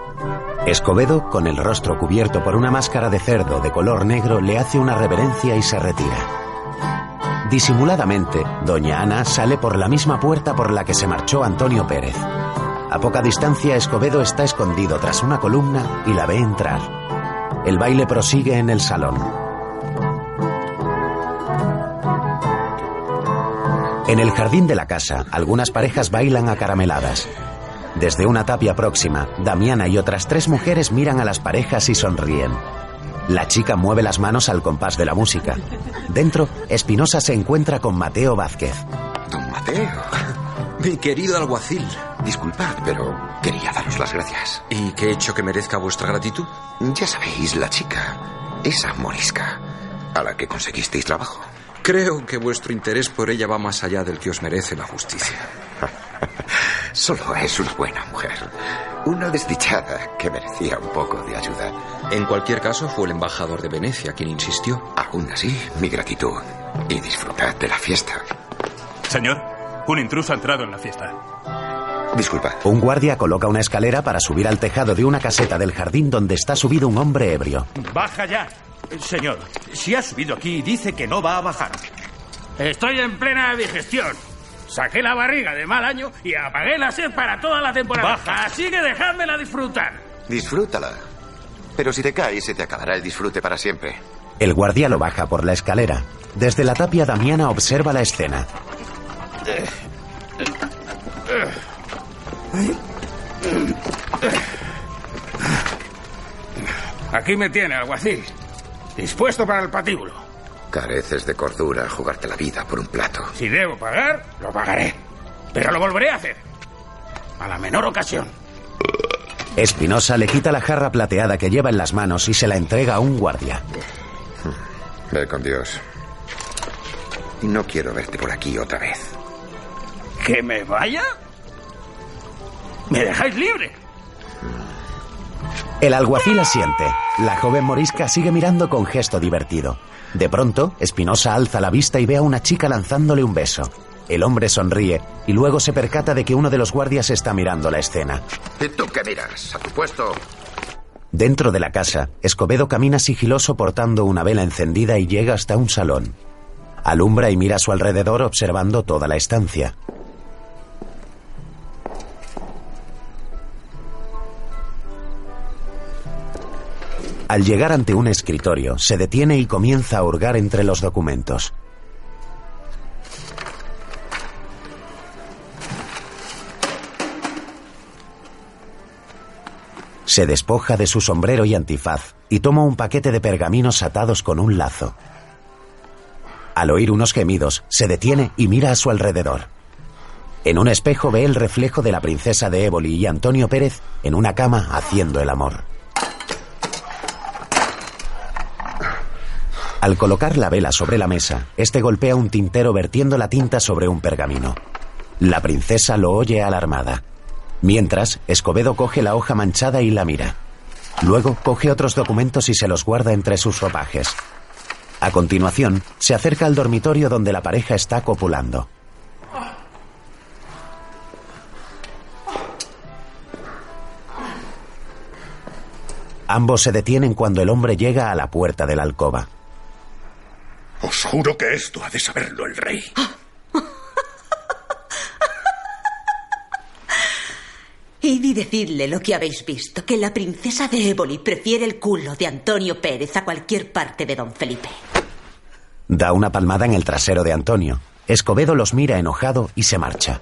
Escobedo, con el rostro cubierto por una máscara de cerdo de color negro, le hace una reverencia y se retira. Disimuladamente, doña Ana sale por la misma puerta por la que se marchó Antonio Pérez. A poca distancia, Escobedo está escondido tras una columna y la ve entrar. El baile prosigue en el salón. En el jardín de la casa, algunas parejas bailan acarameladas. Desde una tapia próxima, Damiana y otras tres mujeres miran a las parejas y sonríen. La chica mueve las manos al compás de la música. Dentro, Espinosa se encuentra con Mateo Vázquez. Don Mateo. Mi querido alguacil. Disculpad, pero quería daros las gracias. ¿Y qué he hecho que merezca vuestra gratitud? Ya sabéis, la chica, esa morisca, a la que conseguisteis trabajo. Creo que vuestro interés por ella va más allá del que os merece la justicia. Solo es una buena mujer. Una desdichada que merecía un poco de ayuda. En cualquier caso, fue el embajador de Venecia quien insistió. Aún así, mi gratitud. Y disfrutad de la fiesta. Señor, un intruso ha entrado en la fiesta. Disculpa. Un guardia coloca una escalera para subir al tejado de una caseta del jardín donde está subido un hombre ebrio. Baja ya. Señor, si ha subido aquí, dice que no va a bajar. Estoy en plena digestión. Saqué la barriga de mal año y apagué la sed para toda la temporada. Baja. Así que dejádmela disfrutar. Disfrútala. Pero si te caes, se te acabará el disfrute para siempre. El guardia lo baja por la escalera. Desde la tapia, Damiana observa la escena. Aquí me tiene, alguacil. Dispuesto para el patíbulo. Careces de cordura jugarte la vida por un plato. Si debo pagar, lo pagaré. Pero lo volveré a hacer. A la menor ocasión. Espinosa le quita la jarra plateada que lleva en las manos y se la entrega a un guardia. Ve con Dios. No quiero verte por aquí otra vez. ¿Que me vaya? ¿Me dejáis libre? El alguacil asiente. La joven morisca sigue mirando con gesto divertido. De pronto, Espinosa alza la vista y ve a una chica lanzándole un beso. El hombre sonríe y luego se percata de que uno de los guardias está mirando la escena. ¿Y tú qué miras? A tu puesto. Dentro de la casa, Escobedo camina sigiloso portando una vela encendida y llega hasta un salón. Alumbra y mira a su alrededor observando toda la estancia. Al llegar ante un escritorio, se detiene y comienza a hurgar entre los documentos. Se despoja de su sombrero y antifaz y toma un paquete de pergaminos atados con un lazo. Al oír unos gemidos, se detiene y mira a su alrededor. En un espejo ve el reflejo de la princesa de Éboli y Antonio Pérez en una cama haciendo el amor. Al colocar la vela sobre la mesa, este golpea un tintero vertiendo la tinta sobre un pergamino. La princesa lo oye alarmada. Mientras, Escobedo coge la hoja manchada y la mira. Luego coge otros documentos y se los guarda entre sus ropajes. A continuación, se acerca al dormitorio donde la pareja está copulando. Ambos se detienen cuando el hombre llega a la puerta de la alcoba. Os juro que esto ha de saberlo el rey. Id y decidle lo que habéis visto, que la princesa de Éboli prefiere el culo de Antonio Pérez a cualquier parte de don Felipe. Da una palmada en el trasero de Antonio. Escobedo los mira enojado y se marcha.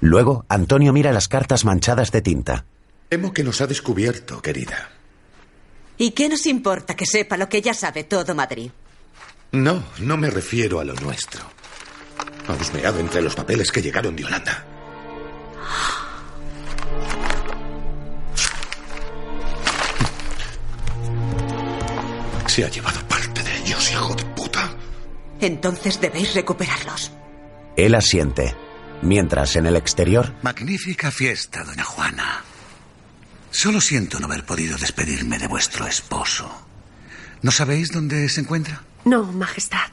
Luego, Antonio mira las cartas manchadas de tinta. Temo que nos ha descubierto, querida. ¿Y qué nos importa que sepa lo que ya sabe todo Madrid? No, no me refiero a lo nuestro. Ha husmeado entre los papeles que llegaron de Holanda. Se ha llevado parte de ellos, hijo de puta. Entonces debéis recuperarlos. Él asiente. Mientras, en el exterior, Magnífica fiesta, doña Juana. Solo siento no haber podido despedirme de vuestro esposo. ¿No sabéis dónde se encuentra? No, Majestad.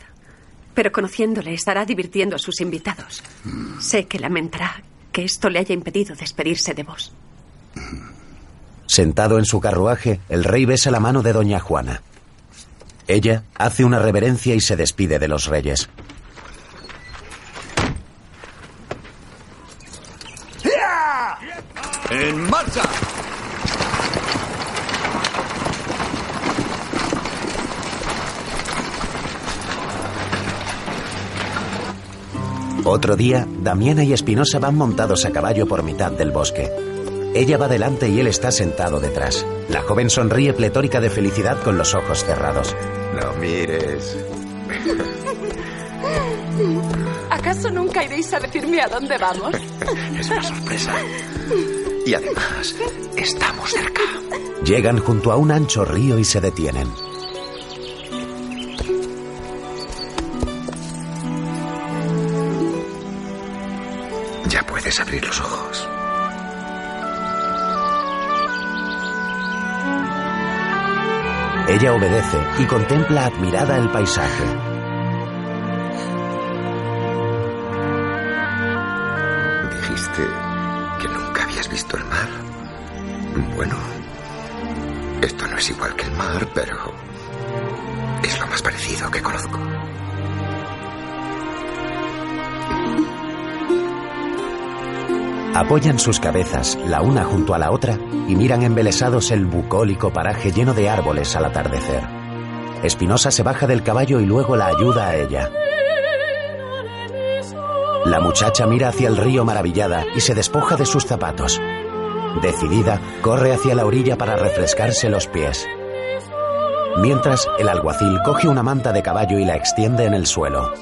Pero conociéndole estará divirtiendo a sus invitados. Sé que lamentará que esto le haya impedido despedirse de vos. sentado en su carruaje, el rey besa la mano de doña Juana. Ella hace una reverencia y se despide de los reyes. ¡En marcha! Otro día, Damiana y Espinosa van montados a caballo por mitad del bosque. Ella va delante y él está sentado detrás. La joven sonríe pletórica de felicidad con los ojos cerrados. No mires. ¿Acaso nunca iréis a decirme a dónde vamos? Es una sorpresa. Y además, estamos cerca. Llegan junto a un ancho río y se detienen. Ya puedes abrir los ojos. Ella obedece y contempla admirada el paisaje. Dijiste que nunca habías visto el mar. Bueno, esto no es igual que el mar, pero es lo más parecido que conozco. Apoyan sus cabezas, la una junto a la otra, y miran embelesados el bucólico paraje lleno de árboles al atardecer. Espinosa se baja del caballo y luego la ayuda a ella. La muchacha mira hacia el río maravillada y se despoja de sus zapatos. Decidida, corre hacia la orilla para refrescarse los pies. Mientras, el alguacil coge una manta de caballo y la extiende en el suelo.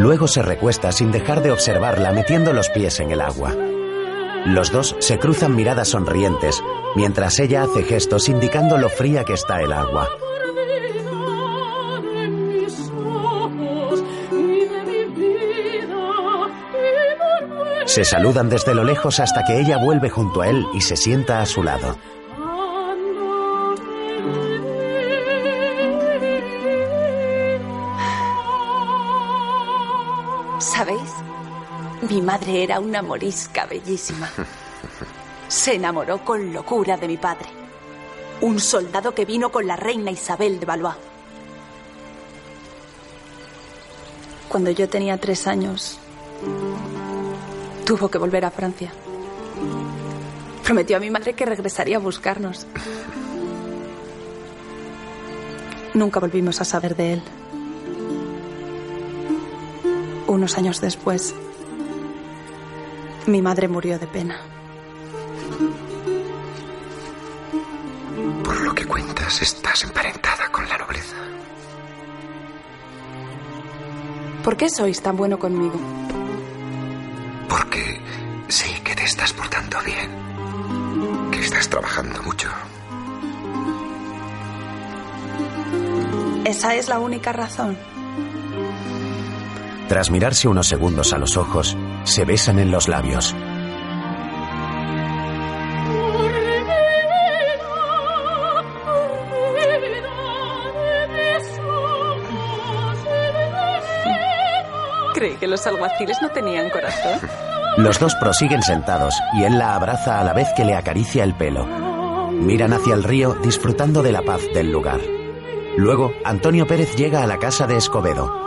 Luego se recuesta sin dejar de observarla metiendo los pies en el agua. Los dos se cruzan miradas sonrientes, mientras ella hace gestos indicando lo fría que está el agua. Se saludan desde lo lejos hasta que ella vuelve junto a él y se sienta a su lado. Mi madre era una morisca bellísima. Se enamoró con locura de mi padre, un soldado que vino con la reina Isabel de Valois. Cuando yo tenía tres años, tuvo que volver a Francia. Prometió a mi madre que regresaría a buscarnos. Nunca volvimos a saber de él. Unos años después, mi madre murió de pena. Por lo que cuentas, estás emparentada con la nobleza. ¿Por qué sois tan bueno conmigo? Porque sé que te estás portando bien. Que estás trabajando mucho. Esa es la única razón. Tras mirarse unos segundos a los ojos, se besan en los labios. Creí que los alguaciles no tenían corazón. Los dos prosiguen sentados y él la abraza a la vez que le acaricia el pelo. Miran hacia el río disfrutando de la paz del lugar. Luego, Antonio Pérez llega a la casa de Escobedo.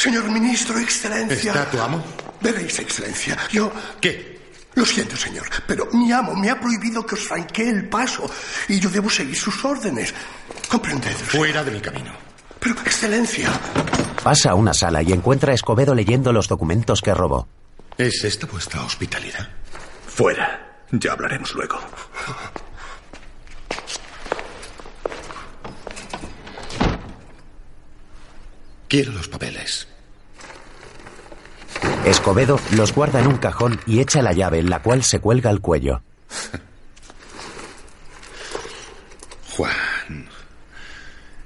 Señor ministro, excelencia. ¿Está tu amo? Veréis, excelencia. Yo. ¿Qué? Lo siento, señor, pero mi amo me ha prohibido que os franquee el paso y yo debo seguir sus órdenes. ¿Comprended? Fuera de mi camino. Pero, excelencia. Pasa a una sala y encuentra a Escobedo leyendo los documentos que robó. ¿Es esta vuestra hospitalidad? Fuera. Ya hablaremos luego. Quiero los papeles. Escobedo los guarda en un cajón y echa la llave, la cual se cuelga al cuello. Juan.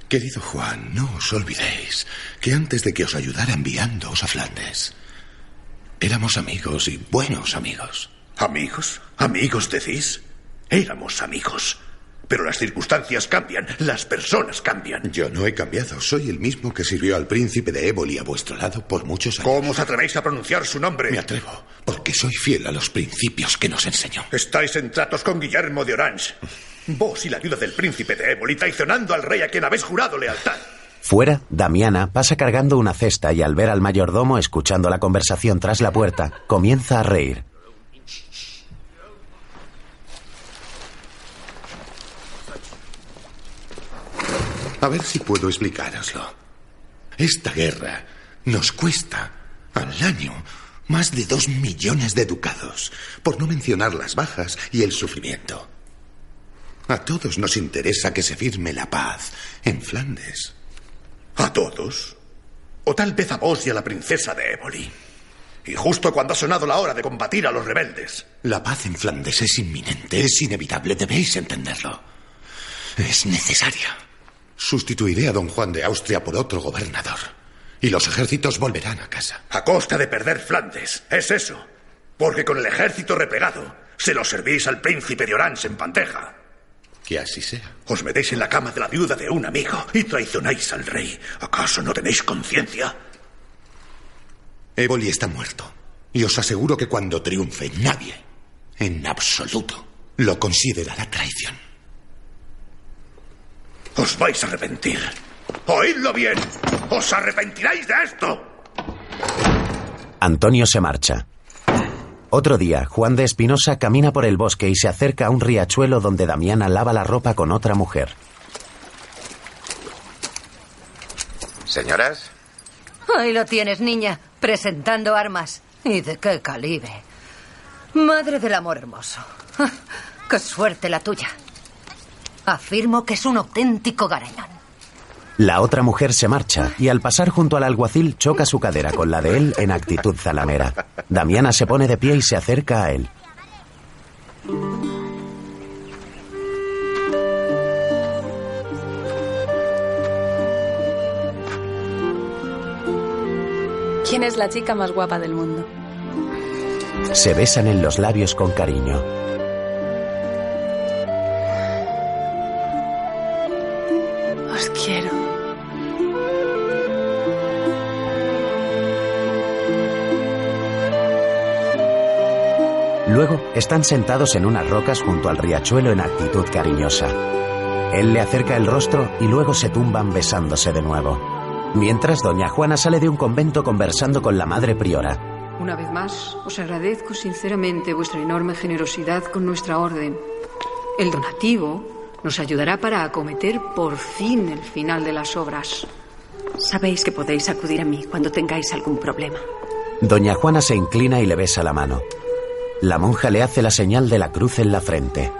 Querido Juan, no os olvidéis que antes de que os ayudara enviándoos a Flandes, éramos amigos y buenos amigos. ¿Amigos? ¿Amigos decís? Éramos amigos. Pero las circunstancias cambian, las personas cambian. Yo no he cambiado, soy el mismo que sirvió al príncipe de Éboli a vuestro lado por muchos años. ¿Cómo os atrevéis a pronunciar su nombre? Me atrevo, porque soy fiel a los principios que nos enseñó. Estáis en tratos con Guillermo de Orange. Vos y la ayuda del príncipe de Éboli traicionando al rey a quien habéis jurado lealtad. Fuera, Damiana pasa cargando una cesta y al ver al mayordomo escuchando la conversación tras la puerta, comienza a reír. A ver si puedo explicároslo. Esta guerra nos cuesta al año más de dos millones de ducados, por no mencionar las bajas y el sufrimiento. A todos nos interesa que se firme la paz en Flandes. ¿A todos? O tal vez a vos y a la princesa de Éboli. Y justo cuando ha sonado la hora de combatir a los rebeldes. La paz en Flandes es inminente, es inevitable, debéis entenderlo. Es necesaria. Sustituiré a don Juan de Austria por otro gobernador. Y los ejércitos volverán a casa. A costa de perder Flandes, es eso. Porque con el ejército replegado se lo servís al príncipe de Orange en bandeja. Que así sea. Os metéis en la cama de la viuda de un amigo y traicionáis al rey. ¿Acaso no tenéis conciencia? Éboli está muerto. Y os aseguro que cuando triunfe, nadie, en absoluto, lo considerará traición. Os vais a arrepentir. Oídlo bien. Os arrepentiréis de esto. Antonio se marcha. Otro día, Juan de Espinosa camina por el bosque y se acerca a un riachuelo donde Damiana lava la ropa con otra mujer. Señoras, Ahí lo tienes, niña, presentando armas. ¿Y de qué calibre? Madre del amor hermoso. Ah, ¡Qué suerte la tuya! Afirmo que es un auténtico garañón. La otra mujer se marcha y al pasar junto al alguacil choca su cadera con la de él en actitud zalamera. Damiana se pone de pie y se acerca a él. ¿Quién es la chica más guapa del mundo? Se besan en los labios con cariño. Luego están sentados en unas rocas junto al riachuelo en actitud cariñosa. Él le acerca el rostro y luego se tumban besándose de nuevo. Mientras doña Juana sale de un convento conversando con la madre priora. Una vez más, os agradezco sinceramente vuestra enorme generosidad con nuestra orden. El donativo nos ayudará para acometer por fin el final de las obras. Sabéis que podéis acudir a mí cuando tengáis algún problema. Doña Juana se inclina y le besa la mano. La monja le hace la señal de la cruz en la frente.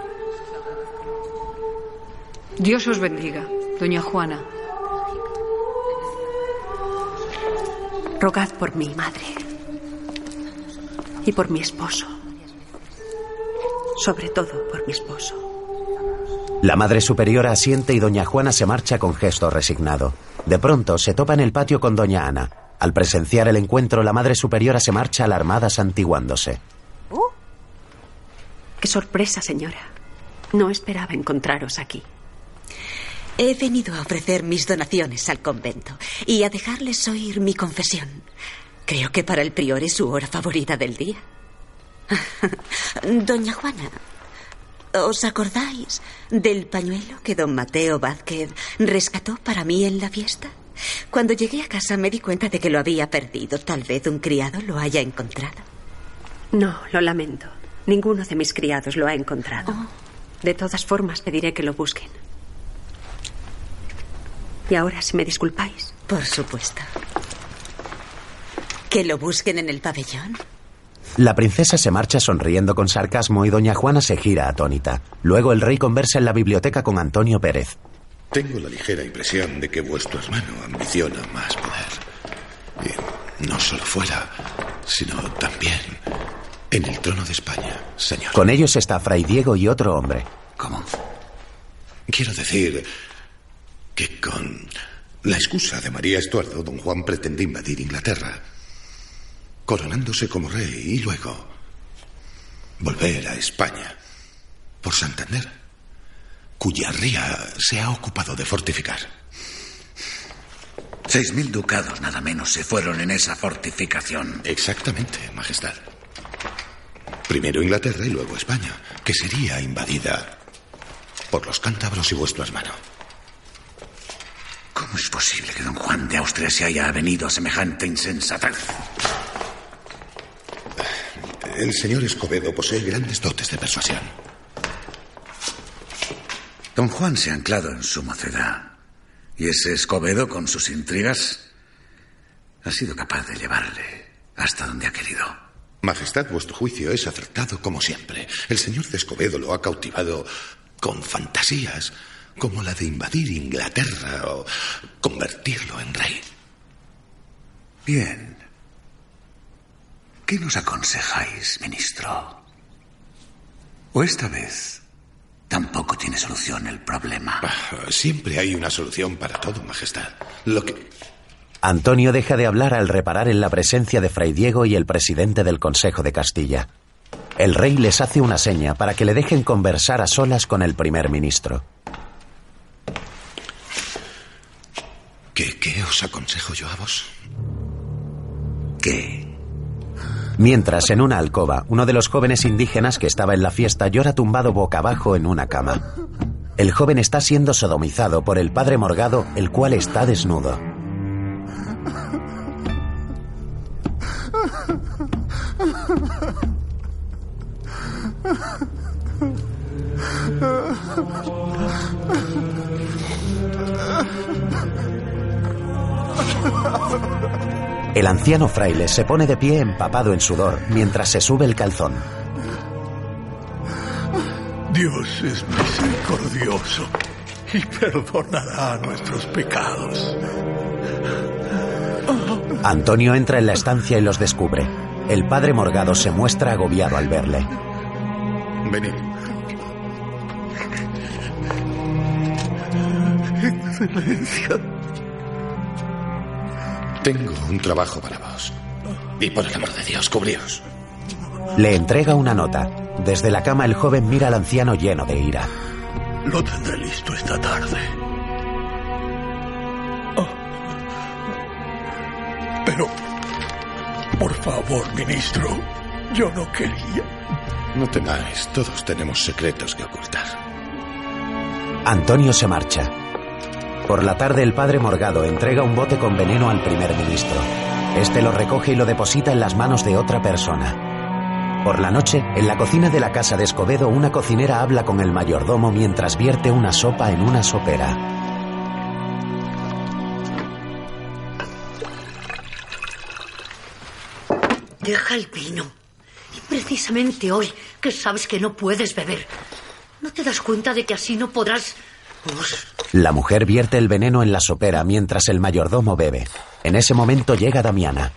Dios os bendiga, doña Juana. Rogad por mi madre. Y por mi esposo. Sobre todo por mi esposo. La madre superiora asiente y doña Juana se marcha con gesto resignado. De pronto se topa en el patio con doña Ana. Al presenciar el encuentro, la madre superiora se marcha alarmada santiguándose. Qué sorpresa, señora. No esperaba encontraros aquí. He venido a ofrecer mis donaciones al convento y a dejarles oír mi confesión. Creo que para el prior es su hora favorita del día. Doña Juana, ¿os acordáis del pañuelo que don Mateo Vázquez rescató para mí en la fiesta? Cuando llegué a casa me di cuenta de que lo había perdido. Tal vez un criado lo haya encontrado. No, lo lamento. Ninguno de mis criados lo ha encontrado. De todas formas, pediré que lo busquen. Y ahora, si me disculpáis. Por supuesto. ¿Que lo busquen en el pabellón? La princesa se marcha sonriendo con sarcasmo y doña Juana se gira atónita. Luego el rey conversa en la biblioteca con Antonio Pérez. Tengo la ligera impresión de que vuestro hermano ambiciona más poder. Y no solo fuera, sino también en el trono de España, señor. Con ellos está Fray Diego y otro hombre. ¿Cómo? Quiero decir que con la excusa de María Estuardo, don Juan pretende invadir Inglaterra, coronándose como rey y luego volver a España por Santander, cuya ría se ha ocupado de fortificar. Seis mil ducados nada menos se fueron en esa fortificación. Exactamente, Majestad. Primero Inglaterra y luego España, que sería invadida por los cántabros y vuestro hermano. ¿Cómo es posible que don Juan de Austria se haya avenido a semejante insensatez? El señor Escobedo posee grandes dotes de persuasión. Don Juan se ha anclado en su mocedad. Y ese Escobedo, con sus intrigas, ha sido capaz de llevarle hasta donde ha querido. Majestad, vuestro juicio es acertado como siempre. El señor de Escobedo lo ha cautivado con fantasías como la de invadir Inglaterra o convertirlo en rey. Bien. ¿Qué nos aconsejáis, ministro? ¿O esta vez tampoco tiene solución el problema? Siempre hay una solución para todo, Majestad. Lo que... Antonio deja de hablar al reparar en la presencia de Fray Diego y el presidente del Consejo de Castilla. El rey les hace una seña para que le dejen conversar a solas con el primer ministro. ¿Qué, qué os aconsejo yo a vos? ¿Qué? Mientras, en una alcoba, uno de los jóvenes indígenas que estaba en la fiesta llora tumbado boca abajo en una cama. El joven está siendo sodomizado por el padre Morgado, el cual está desnudo. El anciano fraile se pone de pie empapado en sudor mientras se sube el calzón. Dios es misericordioso y perdonará nuestros pecados. Antonio entra en la estancia y los descubre. El padre Morgado se muestra agobiado al verle. Venid. Excelencia. Tengo un trabajo para vos. Y por el amor de Dios, cubríos. Le entrega una nota. Desde la cama el joven mira al anciano lleno de ira. Lo tendré listo esta tarde. Oh. Pero, por favor, ministro, yo no quería. No temáis, todos tenemos secretos que ocultar. Antonio se marcha. Por la tarde el padre Morgado entrega un bote con veneno al primer ministro. Este lo recoge y lo deposita en las manos de otra persona. Por la noche, en la cocina de la casa de Escobedo, una cocinera habla con el mayordomo mientras vierte una sopa en una sopera. Deja el vino. Y precisamente hoy, que sabes que no puedes beber. ¿No te das cuenta de que así no podrás... La mujer vierte el veneno en la sopera mientras el mayordomo bebe. En ese momento llega Damiana.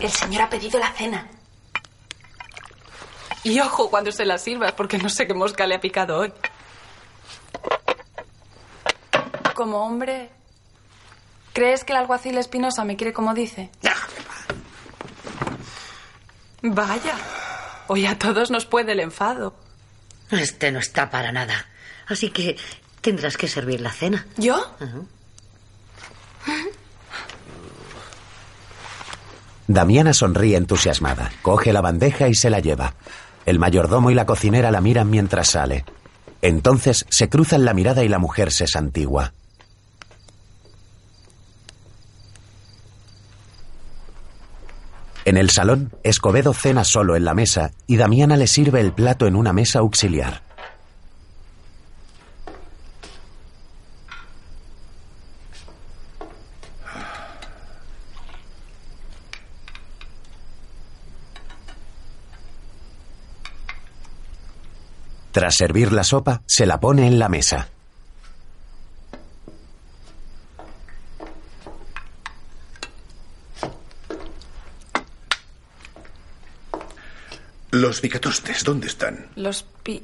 El señor ha pedido la cena. Y ojo cuando se la sirvas, porque no sé qué mosca le ha picado hoy. Como hombre, ¿crees que el alguacil Espinosa me quiere como dice? Vaya, hoy a todos nos puede el enfado. Este no está para nada. Así que tendrás que servir la cena. ¿Yo? Damiana sonríe entusiasmada, coge la bandeja y se la lleva. El mayordomo y la cocinera la miran mientras sale. Entonces se cruzan la mirada y la mujer se santigua. En el salón, Escobedo cena solo en la mesa y Damiana le sirve el plato en una mesa auxiliar. Tras servir la sopa, se la pone en la mesa. Los picatostes, ¿dónde están? ¿Los pi...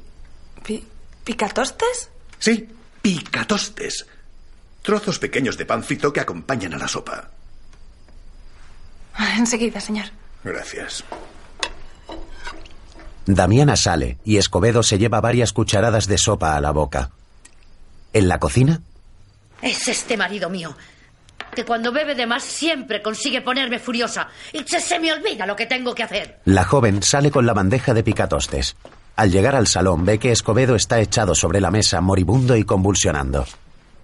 pi- picatostes? Sí, picatostes. Trozos pequeños de pan frito que acompañan a la sopa. Enseguida, señor. Gracias. Damiana sale y Escobedo se lleva varias cucharadas de sopa a la boca. En la cocina, Es este marido mío, que cuando bebe de más siempre consigue ponerme furiosa y se, se me olvida lo que tengo que hacer. la joven sale con la bandeja de picatostes. Al llegar al salón ve que Escobedo está echado sobre la mesa, moribundo y convulsionando.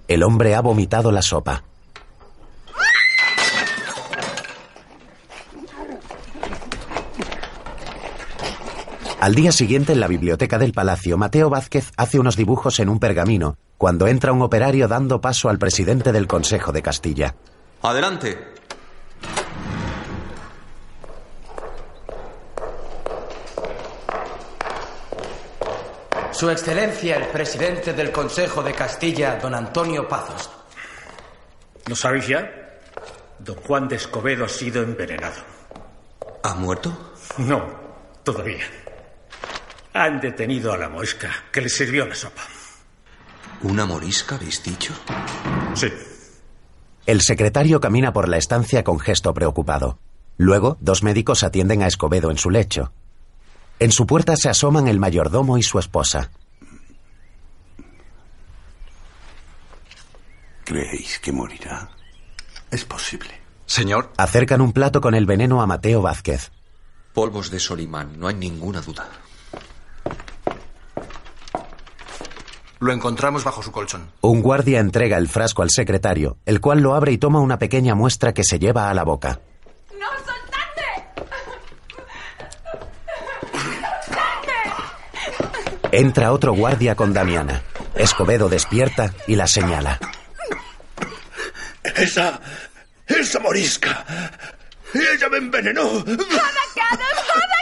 El hombre ha vomitado la sopa. Al día siguiente, en la biblioteca del palacio, Mateo Vázquez hace unos dibujos en un pergamino, cuando entra un operario dando paso al presidente del Consejo de Castilla. Adelante. Su Excelencia, el presidente del Consejo de Castilla, don Antonio Pazos. ¿Lo sabéis ya? Don Juan de Escobedo ha sido envenenado. ¿Ha muerto? No, todavía. Han detenido a la mosca que le sirvió la sopa. ¿Una morisca, habéis dicho? Sí. El secretario camina por la estancia con gesto preocupado. Luego, dos médicos atienden a Escobedo en su lecho. En su puerta se asoman el mayordomo y su esposa. ¿Creéis que morirá? Es posible. Señor, Acercan un plato con el veneno a Mateo Vázquez. Polvos de Solimán, no hay ninguna duda. Lo encontramos bajo su colchón. Un guardia entrega el frasco al secretario, el cual lo abre y toma una pequeña muestra que se lleva a la boca. ¡No, soltadme! Entra otro guardia con Damiana. Escobedo despierta y la señala. Esa. esa morisca. Ella me envenenó. ¡Anacados, anacados!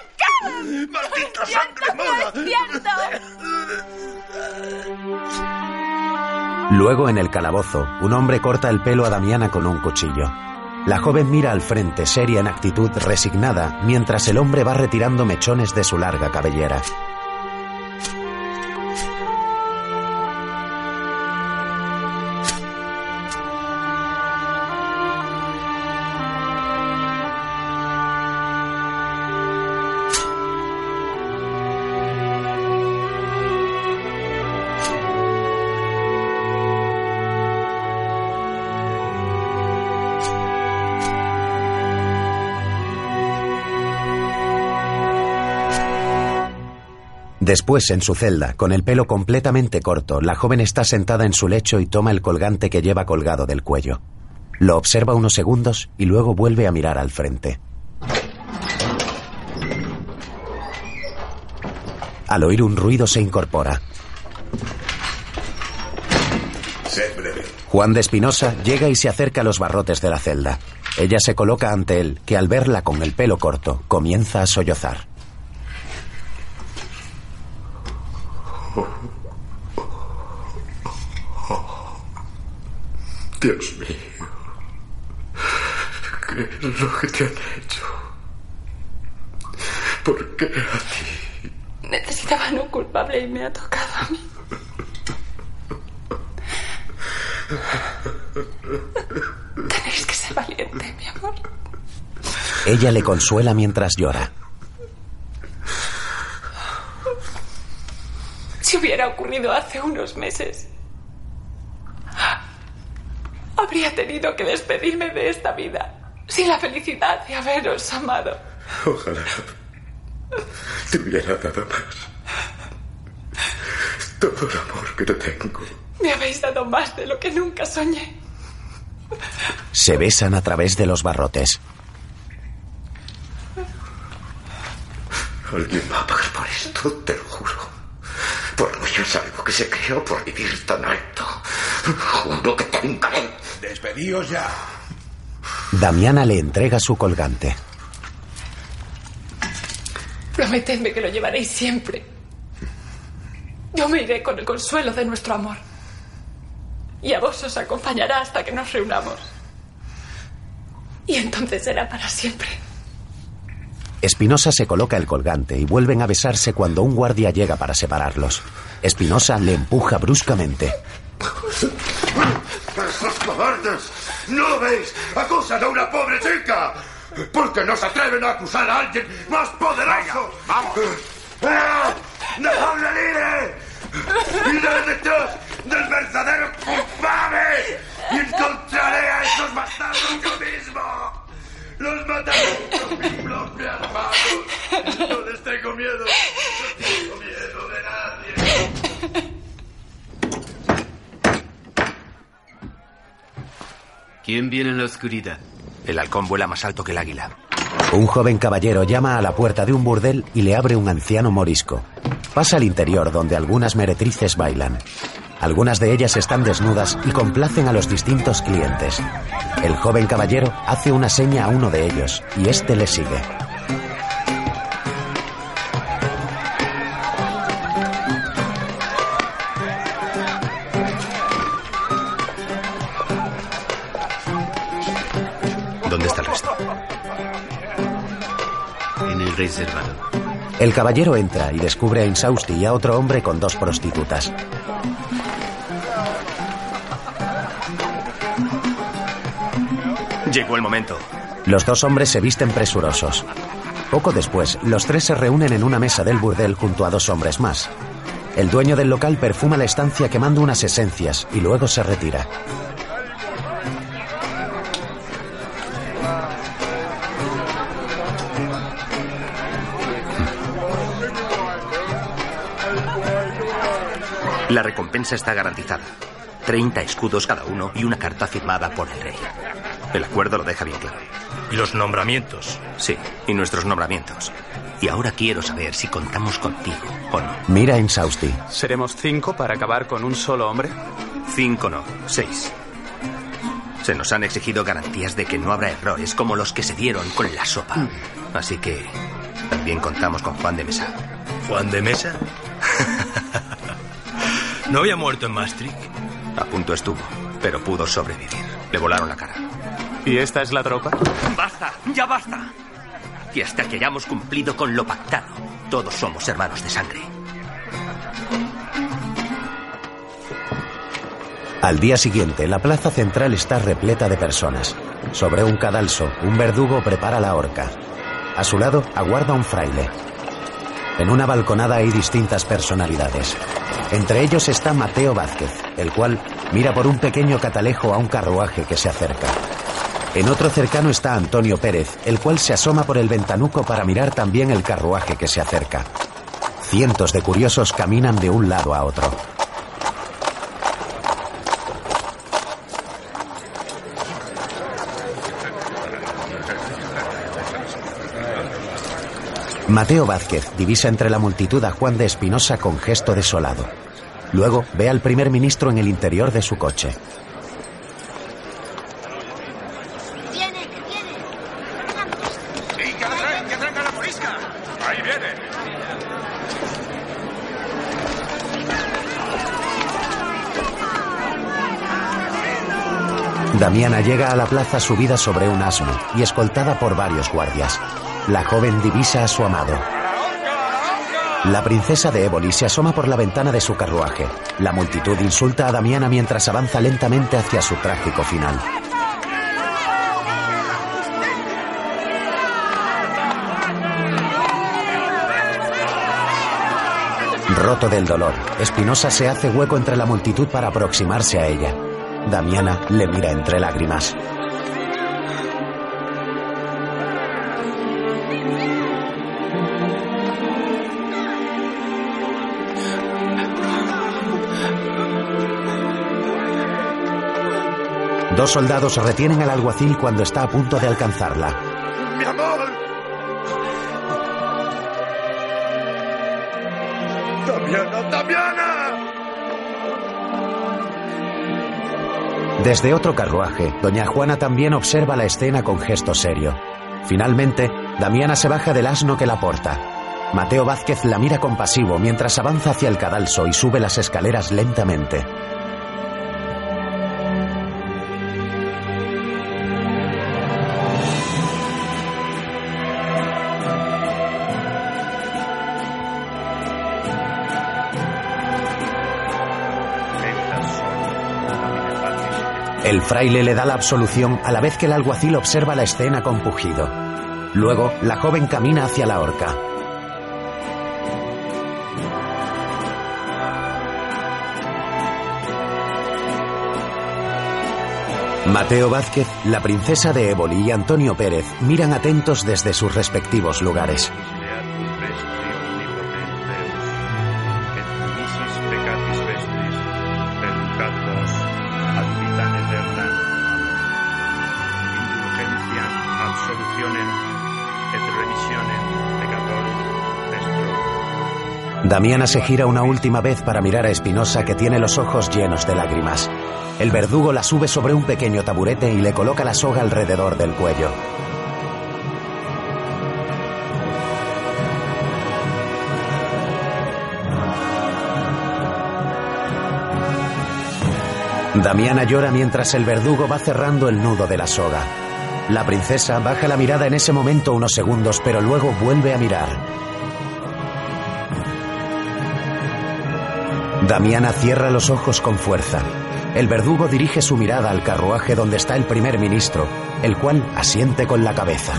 ¡Maldita sangre mala! ¡Despierto! Luego, en el calabozo, un hombre corta el pelo a Damiana con un cuchillo. La joven mira al frente, seria en actitud, resignada, mientras el hombre va retirando mechones de su larga cabellera. Después, en su celda, con el pelo completamente corto, la joven está sentada en su lecho y toma el colgante que lleva colgado del cuello. Lo observa unos segundos y luego vuelve a mirar al frente. Al oír un ruido se incorpora. Juan de Espinosa llega y se acerca a los barrotes de la celda. Ella se coloca ante él, que al verla con el pelo corto, comienza a sollozar. Dios mío. ¿Qué es lo que te han hecho? ¿Por qué a ti? Necesitaban un culpable y me ha tocado a mí. Tenéis que ser valiente, mi amor. Ella le consuela mientras llora. Si hubiera ocurrido hace unos meses, habría tenido que despedirme de esta vida sin la felicidad de haberos amado. Ojalá te hubiera dado más. Todo el amor que te tengo. Me habéis dado más de lo que nunca soñé. Se besan a través de los barrotes. Alguien va a pagar por esto, te lo juro. Por no es algo que se creó por vivir tan alto. Juro que te encaré. Despedíos ya. Damiana le entrega su colgante. Prometedme que lo llevaréis siempre. Yo me iré con el consuelo de nuestro amor. Y a vos os acompañará hasta que nos reunamos. Y entonces será para siempre. Espinosa se coloca el colgante y vuelven a besarse cuando un guardia llega para separarlos. Espinosa le empuja bruscamente. ¡Esos cobardes! ¿No lo veis? ¡Acusan a una pobre chica! Porque no se atreven a acusar a alguien más poderoso. ¡Vamos! ¡Ah! ¡Dejadle libre! ¡Iré detrás del verdadero culpable! ¡Y encontraré a esos bastardos yo mismo! ¡Los mataré con mi propia mano! ¡No les tengo miedo! ¡No tengo miedo de nadie! ¿Quién viene en la oscuridad? El halcón vuela más alto que el águila. Un joven caballero llama a la puerta de un burdel y le abre un anciano morisco. Pasa al interior donde algunas meretrices bailan. Algunas de ellas están desnudas y complacen a los distintos clientes. El joven caballero hace una seña a uno de ellos y éste le sigue. ¿Dónde está el resto? En el reservado. El caballero entra y descubre a Insausti y a otro hombre con dos prostitutas. Llegó el momento. Los dos hombres se visten presurosos. Poco después, los tres se reúnen en una mesa del burdel junto a dos hombres más. El dueño del local perfuma la estancia quemando unas esencias y luego se retira. La recompensa está garantizada. 30 escudos cada uno y una carta firmada por el rey. El acuerdo lo deja bien claro. ¿Y los nombramientos? Sí, y nuestros nombramientos. Y ahora quiero saber si contamos contigo o no. Mira en Sausti. ¿Seremos cinco para acabar con un solo hombre? Cinco no, seis. Se nos han exigido garantías de que no habrá errores como los que se dieron con la sopa. Así que también contamos con Juan de Mesa. ¿Juan de Mesa? ¿No había muerto en Maastricht? A punto estuvo, pero pudo sobrevivir. Le volaron la cara. ¿Y esta es la tropa? ¡Basta! ¡Ya basta! Y hasta que hayamos cumplido con lo pactado, todos somos hermanos de sangre. Al día siguiente, la plaza central está repleta de personas. Sobre un cadalso, un verdugo prepara la horca. A su lado aguarda un fraile. En una balconada hay distintas personalidades. Entre ellos está Mateo Vázquez, el cual mira por un pequeño catalejo a un carruaje que se acerca. En otro cercano está Antonio Pérez, el cual se asoma por el ventanuco para mirar también el carruaje que se acerca. Cientos de curiosos caminan de un lado a otro. Mateo Vázquez divisa entre la multitud a Juan de Espinosa con gesto desolado. Luego ve al primer ministro en el interior de su coche. ¡Sí, que la traen, que traigan la morisca! ¡Ahí viene! Damiana llega a la plaza subida sobre un asno y escoltada por varios guardias. La joven divisa a su amado. La princesa de Éboli se asoma por la ventana de su carruaje. La multitud insulta a Damiana mientras avanza lentamente hacia su trágico final. Roto del dolor, Espinosa se hace hueco entre la multitud para aproximarse a ella. Damiana le mira entre lágrimas. Dos soldados retienen al alguacil cuando está a punto de alcanzarla. Desde otro carruaje, doña Juana también observa la escena con gesto serio. Finalmente, Damiana se baja del asno que la porta. Mateo Vázquez la mira compasivo mientras avanza hacia el cadalso y sube las escaleras lentamente. El fraile le da la absolución a la vez que el alguacil observa la escena con pujido. Luego, la joven camina hacia la horca. Mateo Vázquez, la princesa de Éboli y Antonio Pérez miran atentos desde sus respectivos lugares. Damiana se gira una última vez para mirar a Espinosa que tiene los ojos llenos de lágrimas. El verdugo la sube sobre un pequeño taburete y le coloca la soga alrededor del cuello. Damiana llora mientras el verdugo va cerrando el nudo de la soga. La princesa baja la mirada en ese momento unos segundos, pero luego vuelve a mirar. Damiana cierra los ojos con fuerza. El verdugo dirige su mirada al carruaje donde está el primer ministro, el cual asiente con la cabeza.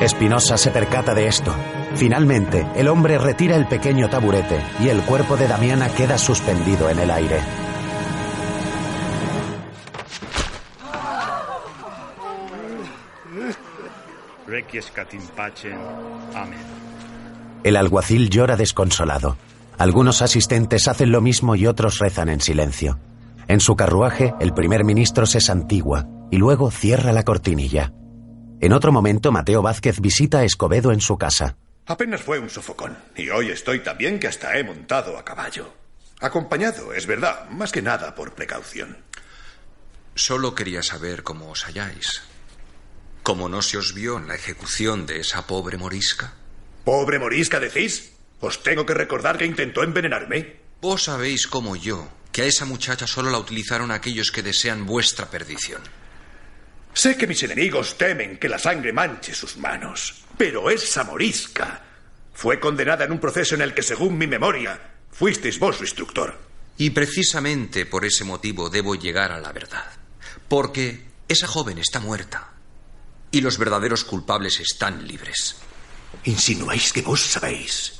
Espinosa se percata de esto. Finalmente, el hombre retira el pequeño taburete y el cuerpo de Damiana queda suspendido en el aire. El alguacil llora desconsolado. Algunos asistentes hacen lo mismo y otros rezan en silencio. En su carruaje, el primer ministro se santigua y luego cierra la cortinilla. En otro momento, Mateo Vázquez visita a Escobedo en su casa. Apenas fue un sofocón. Y hoy estoy tan bien que hasta he montado a caballo. Acompañado, es verdad, más que nada por precaución. Solo quería saber cómo os halláis. ¿Cómo no se os vio en la ejecución de esa pobre morisca? ¿Pobre morisca decís? Os tengo que recordar que intentó envenenarme. Vos sabéis como yo que a esa muchacha solo la utilizaron aquellos que desean vuestra perdición. Sé que mis enemigos temen que la sangre manche sus manos, pero esa morisca fue condenada en un proceso en el que, según mi memoria, fuisteis vos su instructor. Y precisamente por ese motivo debo llegar a la verdad. Porque esa joven está muerta y los verdaderos culpables están libres. ¿Insinuáis que vos sabéis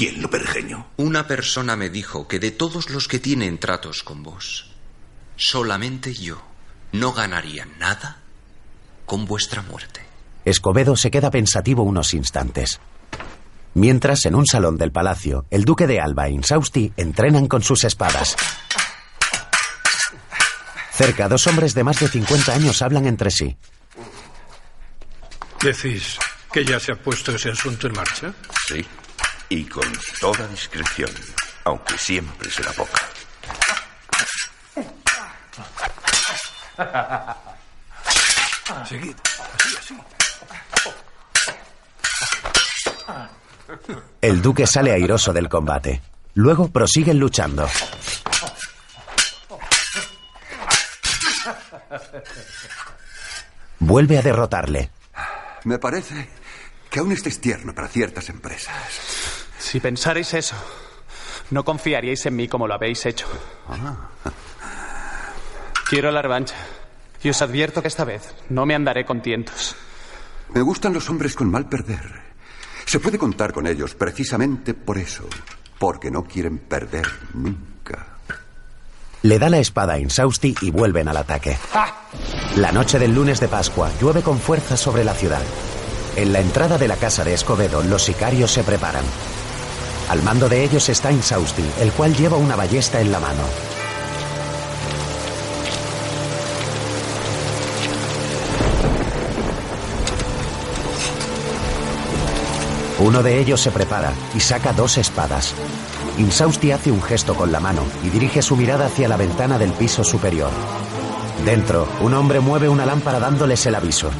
quién lo pergeñó? Una persona me dijo que de todos los que tienen tratos con vos, solamente yo no ganaría nada con vuestra muerte. Escobedo se queda pensativo unos instantes. Mientras, en un salón del palacio, el duque de Alba e Insausti entrenan con sus espadas. Cerca, dos hombres de más de 50 años hablan entre sí. ¿Decís que ya se ha puesto ese asunto en marcha? Sí, y con toda discreción, aunque siempre será poca. Seguid, así, así. El duque sale airoso del combate. Luego prosiguen luchando. Vuelve a derrotarle. Me parece que aún estés tierno para ciertas empresas. Si pensarais eso, no confiaríais en mí como lo habéis hecho. Quiero la revancha. Y os advierto que esta vez no me andaré con tientos. Me gustan los hombres con mal perder. Se puede contar con ellos precisamente por eso. Porque no quieren perder nunca. Le da la espada a Insausti y vuelven al ataque. La noche del lunes de Pascua llueve con fuerza sobre la ciudad. En la entrada de la casa de Escobedo, los sicarios se preparan. Al mando de ellos está Insausti, el cual lleva una ballesta en la mano. Uno de ellos se prepara y saca dos espadas. Insausti hace un gesto con la mano y dirige su mirada hacia la ventana del piso superior. Dentro, un hombre mueve una lámpara dándoles el aviso.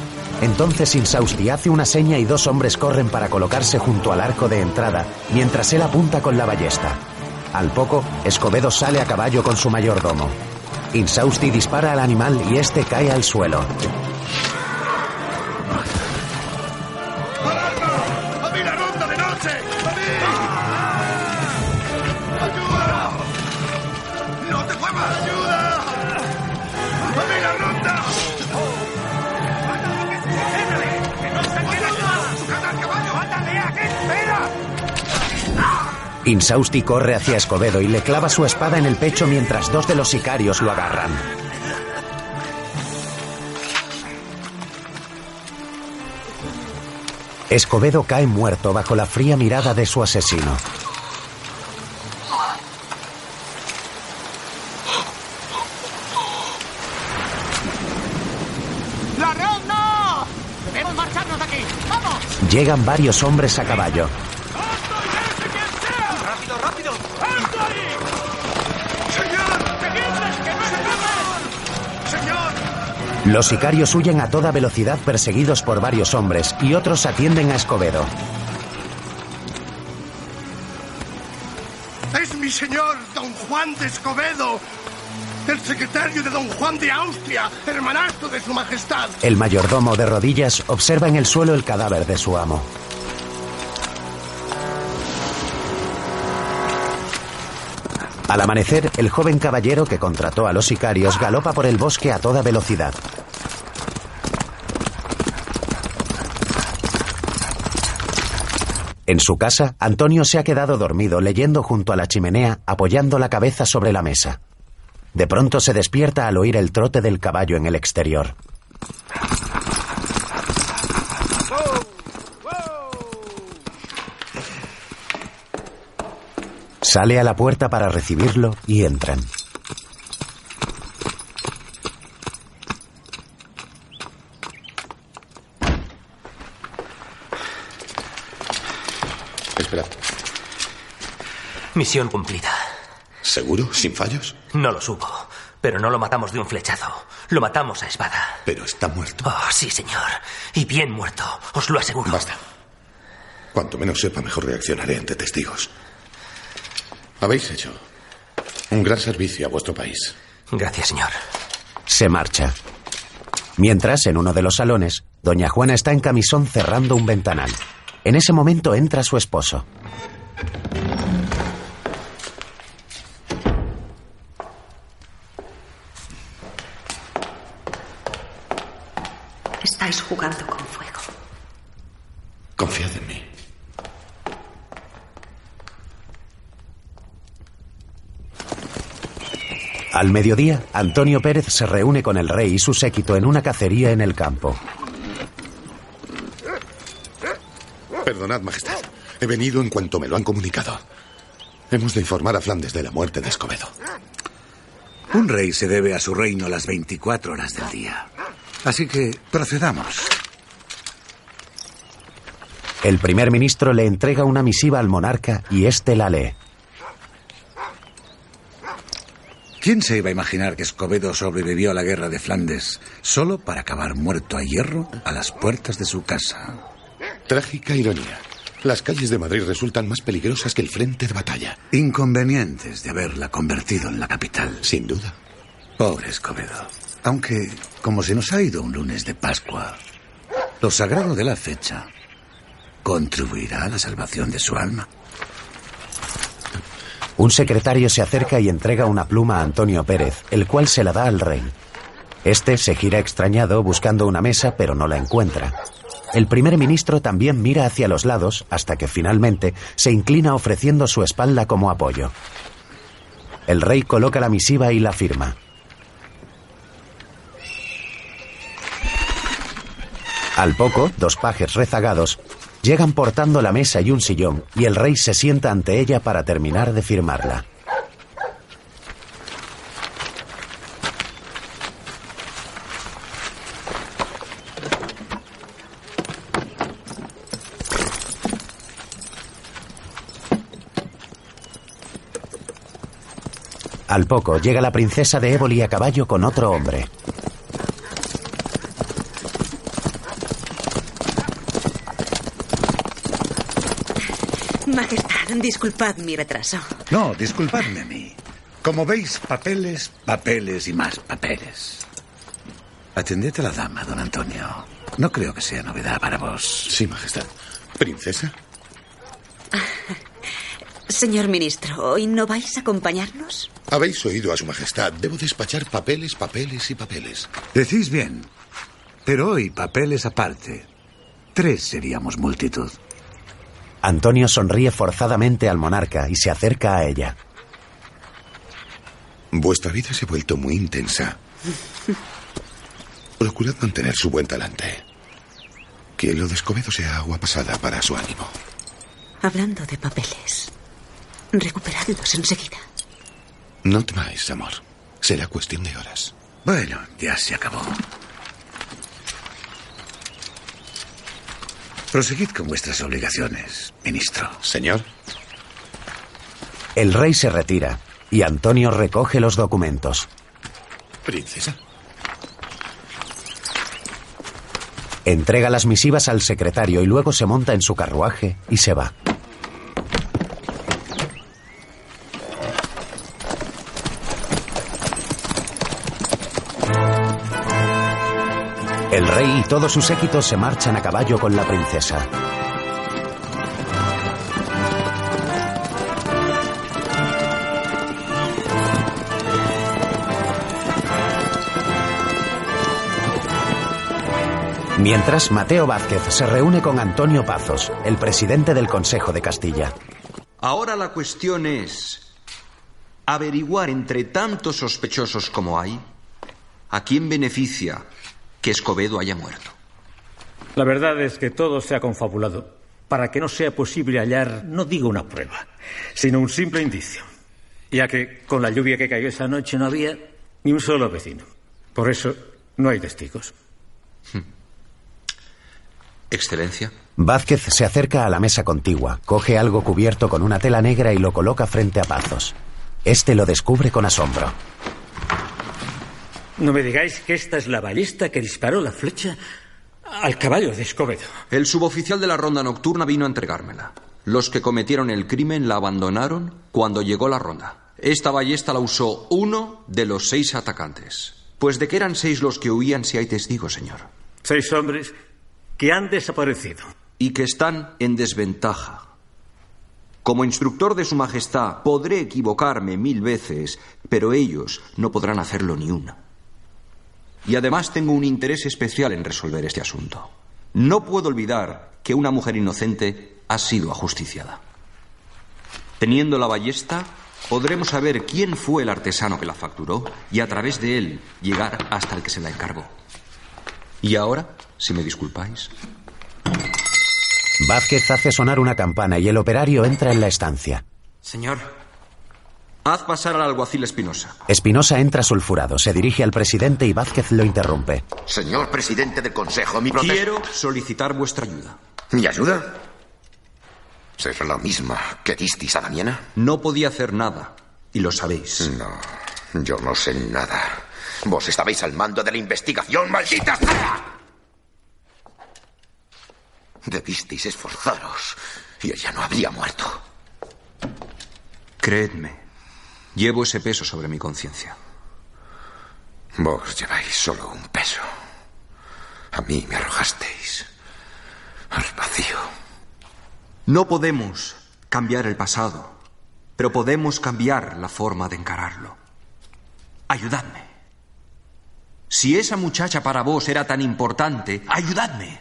Entonces Insausti hace una seña y dos hombres corren para colocarse junto al arco de entrada, mientras él apunta con la ballesta. Al poco, Escobedo sale a caballo con su mayordomo. Insausti dispara al animal y este cae al suelo. Insausti corre hacia Escobedo y le clava su espada en el pecho mientras dos de los sicarios lo agarran. Escobedo cae muerto bajo la fría mirada de su asesino. ¡La ronda! ¡Debemos marcharnos de aquí! ¡Vamos! Llegan varios hombres a caballo. ¡Rápido, rápido! ¡Alto ahí! ¡Señor! ¡Seguidles, que no escapen! ¡Señor! Los sicarios huyen a toda velocidad perseguidos por varios hombres y otros atienden a Escobedo. ¡Es mi señor, don Juan de Escobedo! El secretario de don Juan de Austria, hermanastro de su majestad. El mayordomo de rodillas observa en el suelo el cadáver de su amo. Al amanecer, el joven caballero que contrató a los sicarios galopa por el bosque a toda velocidad. En su casa, Antonio se ha quedado dormido leyendo junto a la chimenea, apoyando la cabeza sobre la mesa. De pronto se despierta al oír el trote del caballo en el exterior. Sale a la puerta para recibirlo y entran. Espera. Misión cumplida. ¿Seguro? ¿Sin fallos? No lo supo, pero no lo matamos de un flechazo. Lo matamos a espada. Pero está muerto. Oh, sí, señor. Y bien muerto, os lo aseguro. Basta. Cuanto menos sepa, mejor reaccionaré ante testigos. Habéis hecho un gran servicio a vuestro país. Gracias, señor. Se marcha. Mientras, en uno de los salones, doña Juana está en camisón cerrando un ventanal. En ese momento entra su esposo. Estáis jugando con fuego. Confiad en mí. Al mediodía, Antonio Pérez se reúne con el rey y su séquito en una cacería en el campo. Perdonad, Majestad. He venido en cuanto me lo han comunicado. Hemos de informar a Flandes de la muerte de Escobedo. Un rey se debe a su reino las 24 horas del día. Así que procedamos. El primer ministro le entrega una misiva al monarca y éste la lee. ¿Quién se iba a imaginar que Escobedo sobrevivió a la guerra de Flandes solo para acabar muerto a hierro a las puertas de su casa? Trágica ironía. Las calles de Madrid resultan más peligrosas que el frente de batalla. Inconvenientes de haberla convertido en la capital. Sin duda. Pobre Escobedo. Aunque, como se nos ha ido un lunes de Pascua, lo sagrado de la fecha contribuirá a la salvación de su alma. Un secretario se acerca y entrega una pluma a Antonio Pérez, el cual se la da al rey. Este se gira extrañado buscando una mesa, pero no la encuentra. El primer ministro también mira hacia los lados hasta que finalmente se inclina ofreciendo su espalda como apoyo. El rey coloca la misiva y la firma. Al poco, dos pajes rezagados llegan portando la mesa y un sillón y el rey se sienta ante ella para terminar de firmarla. Al poco llega la princesa de Éboli a caballo con otro hombre. Majestad, disculpad mi retraso. No, disculpadme a mí. Como veis, papeles, papeles y más papeles. Atended a la dama, don Antonio. No creo que sea novedad para vos. Sí, Majestad. ¿Princesa? Señor ministro, ¿hoy no vais a acompañarnos? Habéis oído a su Majestad. Debo despachar papeles, papeles y papeles. Decís bien. Pero hoy, papeles aparte. Tres seríamos multitud. Antonio sonríe forzadamente al monarca y se acerca a ella. Vuestra vida se ha vuelto muy intensa. Procurad mantener su buen talante. Que lo de Escobedo sea agua pasada para su ánimo. Hablando de papeles, recuperadlos enseguida. No temáis, amor. Será cuestión de horas. Bueno, ya se acabó. Proseguid con vuestras obligaciones, ministro. Señor. El rey se retira y Antonio recoge los documentos. Princesa. Entrega las misivas al secretario y luego se monta en su carruaje y se va. Y todos sus séquitos se marchan a caballo con la princesa. Mientras, Mateo Vázquez se reúne con Antonio Pazos, el presidente del Consejo de Castilla. Ahora la cuestión es averiguar entre tantos sospechosos como hay a quién beneficia que Escobedo haya muerto. La verdad es que todo se ha confabulado para que no sea posible hallar, no digo una prueba, sino un simple indicio, ya que con la lluvia que cayó esa noche no había ni un solo vecino. Por eso no hay testigos. Excelencia. Vázquez se acerca a la mesa contigua, coge algo cubierto con una tela negra y lo coloca frente a Pazos. Este lo descubre con asombro. No me digáis que esta es la balista que disparó la flecha al caballo de Escobedo. El suboficial de la ronda nocturna vino a entregármela. Los que cometieron el crimen la abandonaron cuando llegó la ronda. Esta ballesta la usó uno de los seis atacantes. Pues de que eran seis los que huían si hay testigos, señor. Seis hombres que han desaparecido. Y que están en desventaja. Como instructor de Su Majestad podré equivocarme mil veces, pero ellos no podrán hacerlo ni una. Y además tengo un interés especial en resolver este asunto. No puedo olvidar que una mujer inocente ha sido ajusticiada. Teniendo la ballesta, podremos saber quién fue el artesano que la facturó y a través de él llegar hasta el que se la encargó. Y ahora, si me disculpáis. Vázquez hace sonar una campana y el operario entra en la estancia. Señor, haz pasar al alguacil Espinosa. Espinosa entra sulfurado, se dirige al presidente y Vázquez lo interrumpe. Señor presidente del Consejo, mi protesta... Quiero solicitar vuestra ayuda. ¿Mi ayuda? ¿Será la misma que disteis a Damiana? No podía hacer nada, y lo sabéis. No, yo no sé nada. Vos estabais al mando de la investigación, maldita sea. Debisteis esforzaros y ella no habría muerto. Creedme, llevo ese peso sobre mi conciencia. Vos lleváis solo un peso. A mí me arrojasteis al vacío. No podemos cambiar el pasado, pero podemos cambiar la forma de encararlo. Ayudadme. Si esa muchacha para vos era tan importante, ayudadme.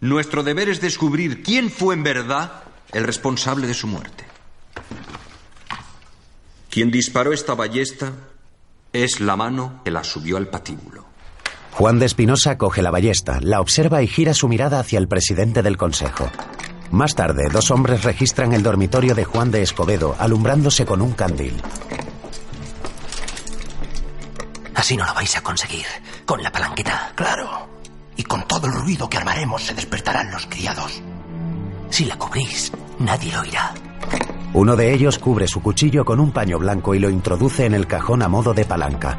Nuestro deber es descubrir quién fue en verdad el responsable de su muerte. Quien disparó esta ballesta es la mano que la subió al patíbulo. Juan de Espinosa coge la ballesta, la observa y gira su mirada hacia el presidente del consejo. Más tarde, dos hombres registran el dormitorio de Juan de Escobedo, alumbrándose con un candil. Así no lo vais a conseguir. Con la palanqueta. Claro. Y con todo el ruido que armaremos se despertarán los criados. Si la cubrís, nadie lo oirá. Uno de ellos cubre su cuchillo con un paño blanco y lo introduce en el cajón a modo de palanca.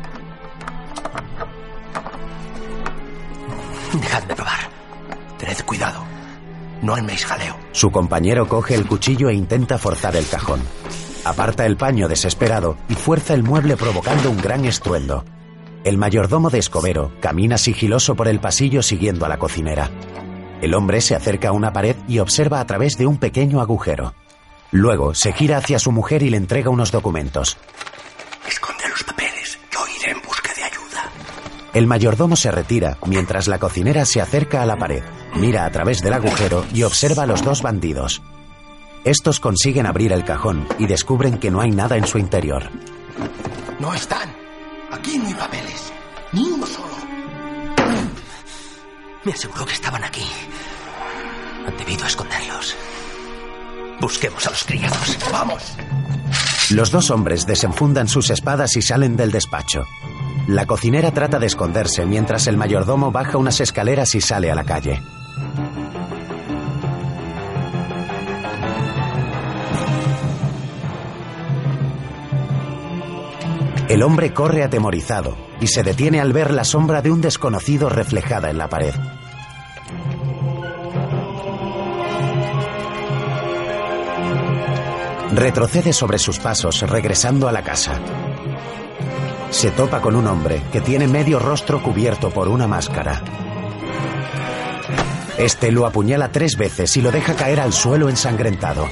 Dejadme probar. Tened cuidado. No arméis jaleo. Su compañero coge el cuchillo e intenta forzar el cajón. Aparta el paño desesperado y fuerza el mueble provocando un gran estruendo. El mayordomo de Escobero camina sigiloso por el pasillo siguiendo a la cocinera. El hombre se acerca a una pared y observa a través de un pequeño agujero. Luego se gira hacia su mujer y le entrega unos documentos. Esconde los papeles. Yo iré en busca de ayuda. El mayordomo se retira mientras la cocinera se acerca a la pared, mira a través del agujero y observa a los dos bandidos. Estos consiguen abrir el cajón y descubren que no hay nada en su interior. No están. Aquí no hay papeles. Ni uno solo. Me aseguró que estaban aquí. Han debido esconderlos. Busquemos a los criados. Vamos. Los dos hombres desenfundan sus espadas y salen del despacho. La cocinera trata de esconderse mientras el mayordomo baja unas escaleras y sale a la calle. El hombre corre atemorizado y se detiene al ver la sombra de un desconocido reflejada en la pared. Retrocede sobre sus pasos regresando a la casa. Se topa con un hombre que tiene medio rostro cubierto por una máscara. Este lo apuñala tres veces y lo deja caer al suelo ensangrentado.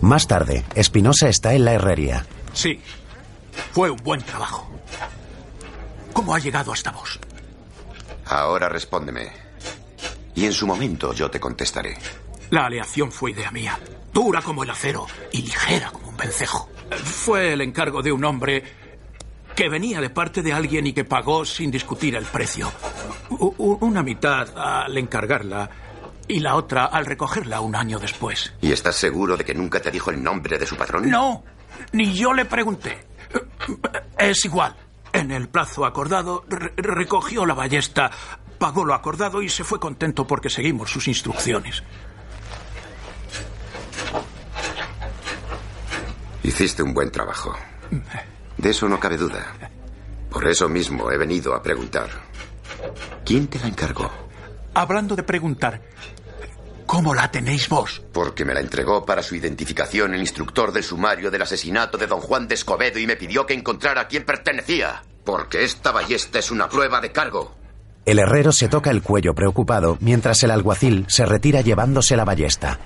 Más tarde, Espinosa está en la herrería. Sí. Fue un buen trabajo. ¿Cómo ha llegado hasta vos? Ahora respóndeme. Y en su momento yo te contestaré. La aleación fue idea mía. Dura como el acero y ligera como un vencejo. Fue el encargo de un hombre que venía de parte de alguien y que pagó sin discutir el precio. U- una mitad al encargarla y la otra al recogerla un año después. ¿Y estás seguro de que nunca te dijo el nombre de su patrón? No, ni yo le pregunté. Es igual. En el plazo acordado, re- recogió la ballesta, pagó lo acordado y se fue contento porque seguimos sus instrucciones. Hiciste un buen trabajo. De eso no cabe duda. Por eso mismo he venido a preguntar. ¿Quién te la encargó? Hablando de preguntar, ¿cómo la tenéis vos? Porque me la entregó para su identificación el instructor del sumario del asesinato de don Juan de Escobedo y me pidió que encontrara a quién pertenecía. Porque esta ballesta es una prueba de cargo. El herrero se toca el cuello preocupado mientras el alguacil se retira llevándose la ballesta.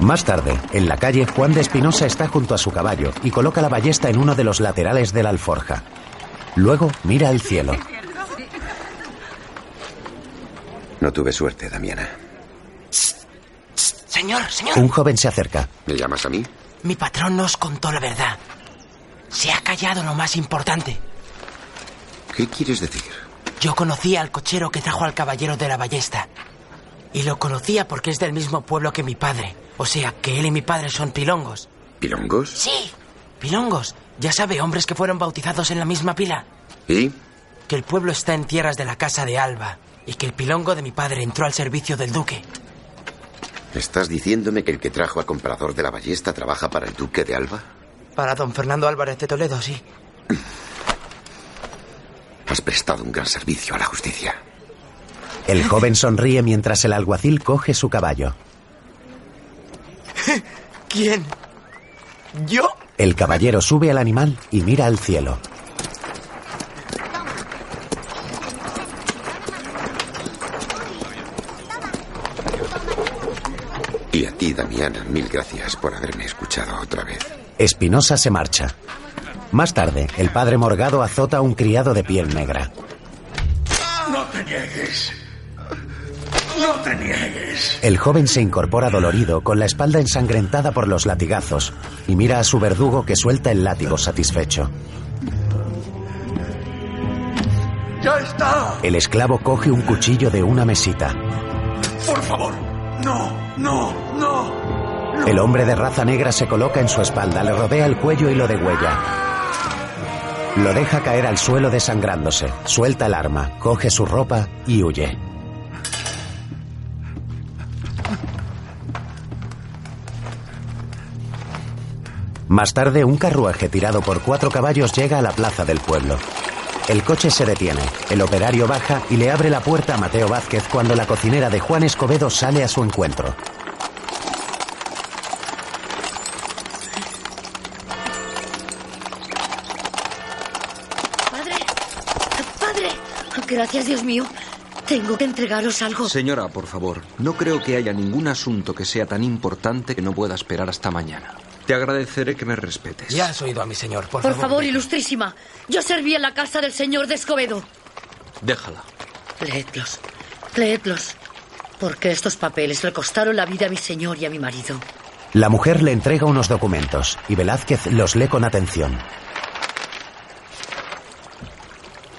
Más tarde, en la calle, Juan de Espinosa está junto a su caballo y coloca la ballesta en uno de los laterales de la alforja. Luego mira al cielo. No tuve suerte, Damiana. Señor, señor. Un joven se acerca. ¿Me llamas a mí? Mi patrón nos contó la verdad. Se ha callado lo más importante. ¿Qué quieres decir? Yo conocía al cochero que trajo al caballero de la ballesta. Y lo conocía porque es del mismo pueblo que mi padre. O sea, que él y mi padre son pilongos. ¿Pilongos? Sí, pilongos. Ya sabe, hombres que fueron bautizados en la misma pila. ¿Y? Que el pueblo está en tierras de la casa de Alba. Y que el pilongo de mi padre entró al servicio del duque. ¿Estás diciéndome que el que trajo al comprador de la ballesta trabaja para el duque de Alba? Para don Fernando Álvarez de Toledo, sí. Has prestado un gran servicio a la justicia. El joven sonríe mientras el alguacil coge su caballo. ¿Quién? ¿Yo? El caballero sube al animal y mira al cielo. Y a ti, Damián, mil gracias por haberme escuchado otra vez. Espinosa se marcha. Más tarde, el padre Morgado azota a un criado de piel negra. No te niegues. No te niegues. El joven se incorpora dolorido, con la espalda ensangrentada por los latigazos, y mira a su verdugo que suelta el látigo satisfecho. ¡Ya está! El esclavo coge un cuchillo de una mesita. Por favor. No, no, no. El hombre de raza negra se coloca en su espalda, le rodea el cuello y lo degüella. Lo deja caer al suelo desangrándose, suelta el arma, coge su ropa y huye. Más tarde, un carruaje tirado por cuatro caballos llega a la plaza del pueblo. El coche se detiene, el operario baja y le abre la puerta a Mateo Vázquez cuando la cocinera de Juan Escobedo sale a su encuentro. Padre, padre. Gracias, Dios mío. Tengo que entregaros algo. Señora, por favor, no creo que haya ningún asunto que sea tan importante que no pueda esperar hasta mañana. Te agradeceré que me respetes. Ya has oído a mi señor, por, Por favor, ilustrísima. Yo serví en la casa del señor de Escobedo. Déjala. Leedlos. Leedlos. Porque estos papeles le costaron la vida a mi señor y a mi marido. La mujer le entrega unos documentos y Velázquez los lee con atención.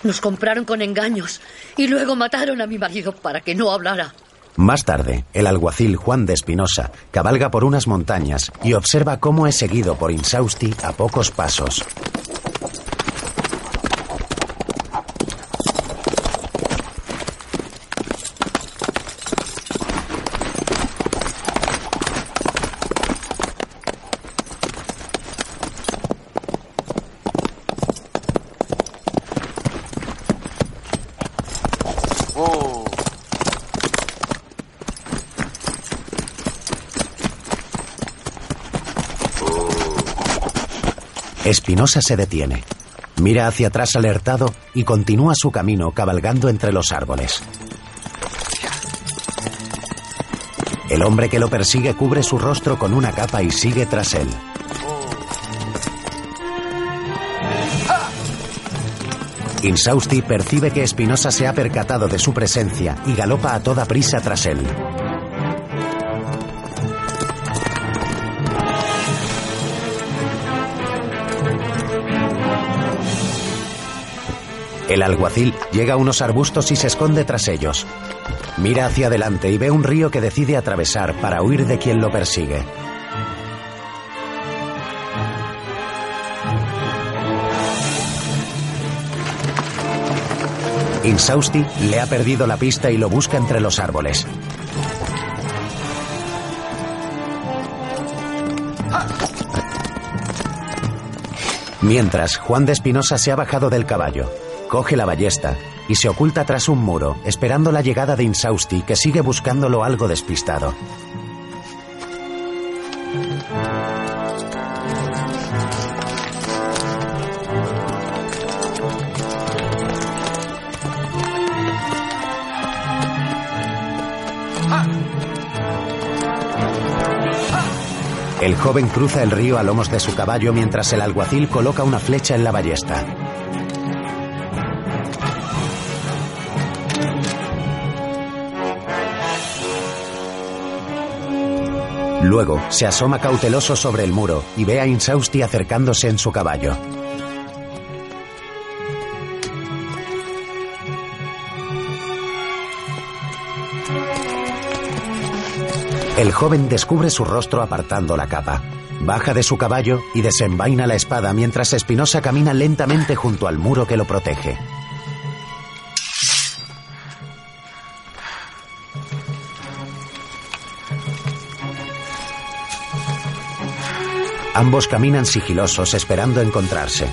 Nos compraron con engaños y luego mataron a mi marido para que no hablara. Más tarde, el alguacil Juan de Espinosa cabalga por unas montañas y observa cómo es seguido por Insausti a pocos pasos. Espinosa se detiene. Mira hacia atrás alertado y continúa su camino cabalgando entre los árboles. El hombre que lo persigue cubre su rostro con una capa y sigue tras él. Insausti percibe que Espinosa se ha percatado de su presencia y galopa a toda prisa tras él. El alguacil llega a unos arbustos y se esconde tras ellos. Mira hacia adelante y ve un río que decide atravesar para huir de quien lo persigue. Insausti le ha perdido la pista y lo busca entre los árboles. Mientras, Juan de Espinosa se ha bajado del caballo, coge la ballesta y se oculta tras un muro, esperando la llegada de Insausti, que sigue buscándolo algo despistado. El joven cruza el río a lomos de su caballo mientras el alguacil coloca una flecha en la ballesta. Luego se asoma cauteloso sobre el muro y ve a Insausti acercándose en su caballo. El joven descubre su rostro apartando la capa. Baja de su caballo y desenvaina la espada mientras Espinosa camina lentamente junto al muro que lo protege. Ambos caminan sigilosos esperando encontrarse.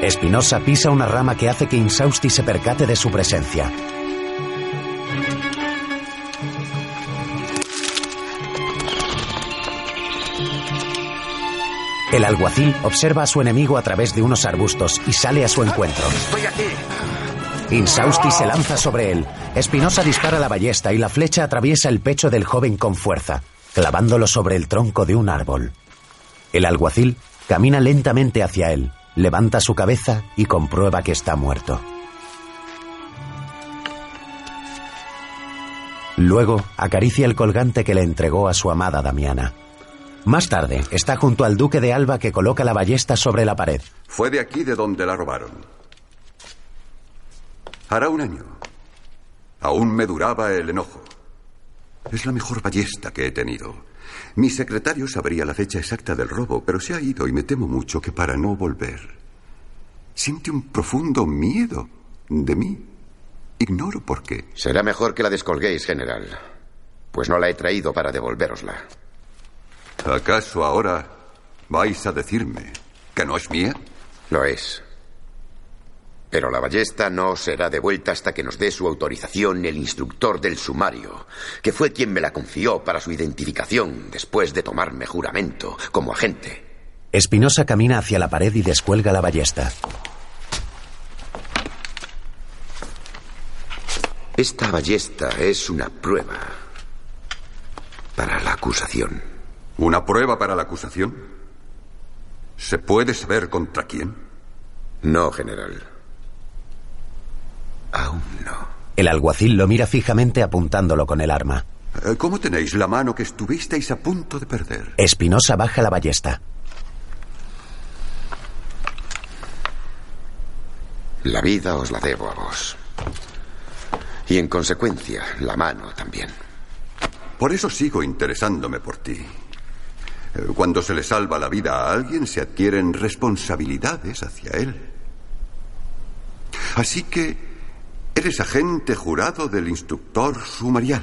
Espinosa pisa una rama que hace que Insausti se percate de su presencia. El alguacil observa a su enemigo a través de unos arbustos y sale a su encuentro. ¡Estoy aquí! Insausti se lanza sobre él. Espinosa dispara la ballesta y la flecha atraviesa el pecho del joven con fuerza, clavándolo sobre el tronco de un árbol. El alguacil camina lentamente hacia él, levanta su cabeza y comprueba que está muerto. Luego acaricia el colgante que le entregó a su amada Damiana. Más tarde, está junto al duque de Alba que coloca la ballesta sobre la pared. Fue de aquí de donde la robaron. Hará un año. Aún me duraba el enojo. Es la mejor ballesta que he tenido. Mi secretario sabría la fecha exacta del robo, pero se ha ido y me temo mucho que para no volver. Siente un profundo miedo de mí. Ignoro por qué. Será mejor que la descolguéis, general. Pues no la he traído para devolverosla. ¿Acaso ahora vais a decirme que no es mía? Lo es. Pero la ballesta no será devuelta hasta que nos dé su autorización el instructor del sumario, que fue quien me la confió para su identificación después de tomarme juramento como agente. Espinosa camina hacia la pared y descuelga la ballesta. Esta ballesta es una prueba para la acusación. ¿Una prueba para la acusación? ¿Se puede saber contra quién? No, general. Aún no. El alguacil lo mira fijamente apuntándolo con el arma. Eh, ¿Cómo tenéis la mano que estuvisteis a punto de perder? Espinosa baja la ballesta. La vida os la debo a vos. Y en consecuencia, la mano también. Por eso sigo interesándome por ti. Eh, Cuando se le salva la vida a alguien, se adquieren responsabilidades hacia él. Así que eres agente jurado del instructor sumarial.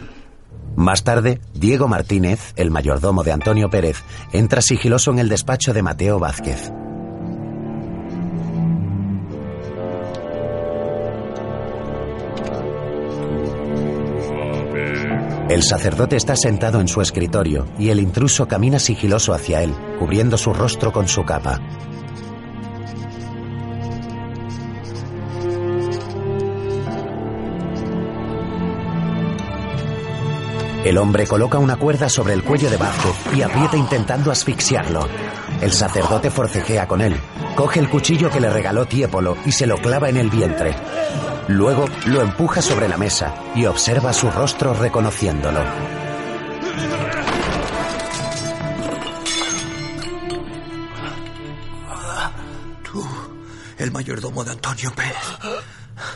Más tarde, Diego Martínez, el mayordomo de Antonio Pérez, entra sigiloso en el despacho de Mateo Vázquez. El sacerdote está sentado en su escritorio y el intruso camina sigiloso hacia él, cubriendo su rostro con su capa. El hombre coloca una cuerda sobre el cuello de Vázquez y aprieta intentando asfixiarlo. El sacerdote forcejea con él, coge el cuchillo que le regaló Tiepolo y se lo clava en el vientre. Luego lo empuja sobre la mesa y observa su rostro reconociéndolo. Tú, el mayordomo de Antonio Pérez.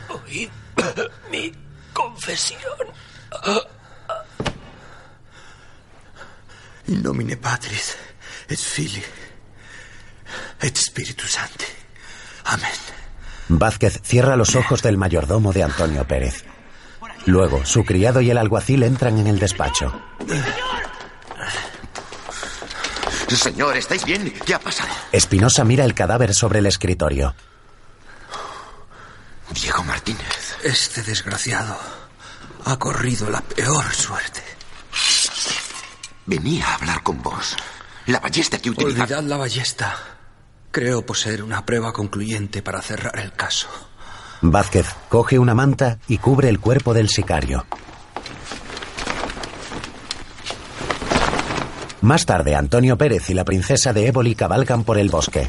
Oíd mi confesión. In nomine Patris et Filii et Spiritus Sancti. Amén. Vázquez cierra los ojos del mayordomo de Antonio Pérez. Luego, su criado y el alguacil entran en el despacho. Señor, ¿estáis bien? ¿Qué ha pasado? Espinosa mira el cadáver sobre el escritorio. Diego Martínez. Este desgraciado ha corrido la peor suerte. Venía a hablar con vos. La ballesta que utilizaba. Olvidad la ballesta. Creo poseer una prueba concluyente para cerrar el caso. Vázquez coge una manta y cubre el cuerpo del sicario. Más tarde, Antonio Pérez y la princesa de Éboli cabalgan por el bosque.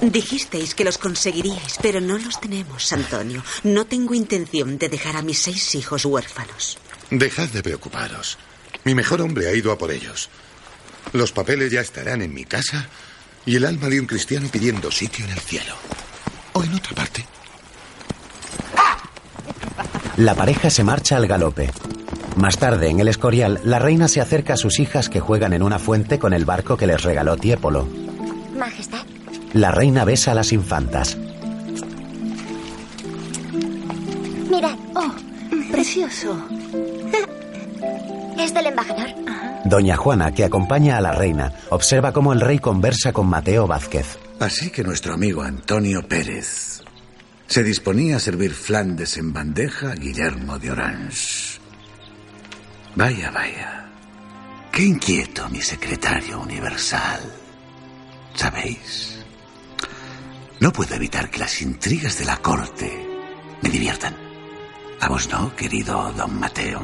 Dijisteis que los conseguiríais, pero no los tenemos, Antonio. No tengo intención de dejar a mis seis hijos huérfanos. Dejad de preocuparos. Mi mejor hombre ha ido a por ellos. Los papeles ya estarán en mi casa y el alma de un cristiano pidiendo sitio en el cielo. O en otra parte. La pareja se marcha al galope. Más tarde, en el Escorial, la reina se acerca a sus hijas que juegan en una fuente con el barco que les regaló Tiepolo. Majestad. La reina besa a las infantas. Mirad. Oh, precioso. Es del embajador. Doña Juana, que acompaña a la reina, observa cómo el rey conversa con Mateo Vázquez. Así que nuestro amigo Antonio Pérez se disponía a servir Flandes en bandeja a Guillermo de Orange. Vaya, vaya. Qué inquieto mi secretario universal. ¿Sabéis? No puedo evitar que las intrigas de la corte me diviertan. ¿A vos no, querido don Mateo?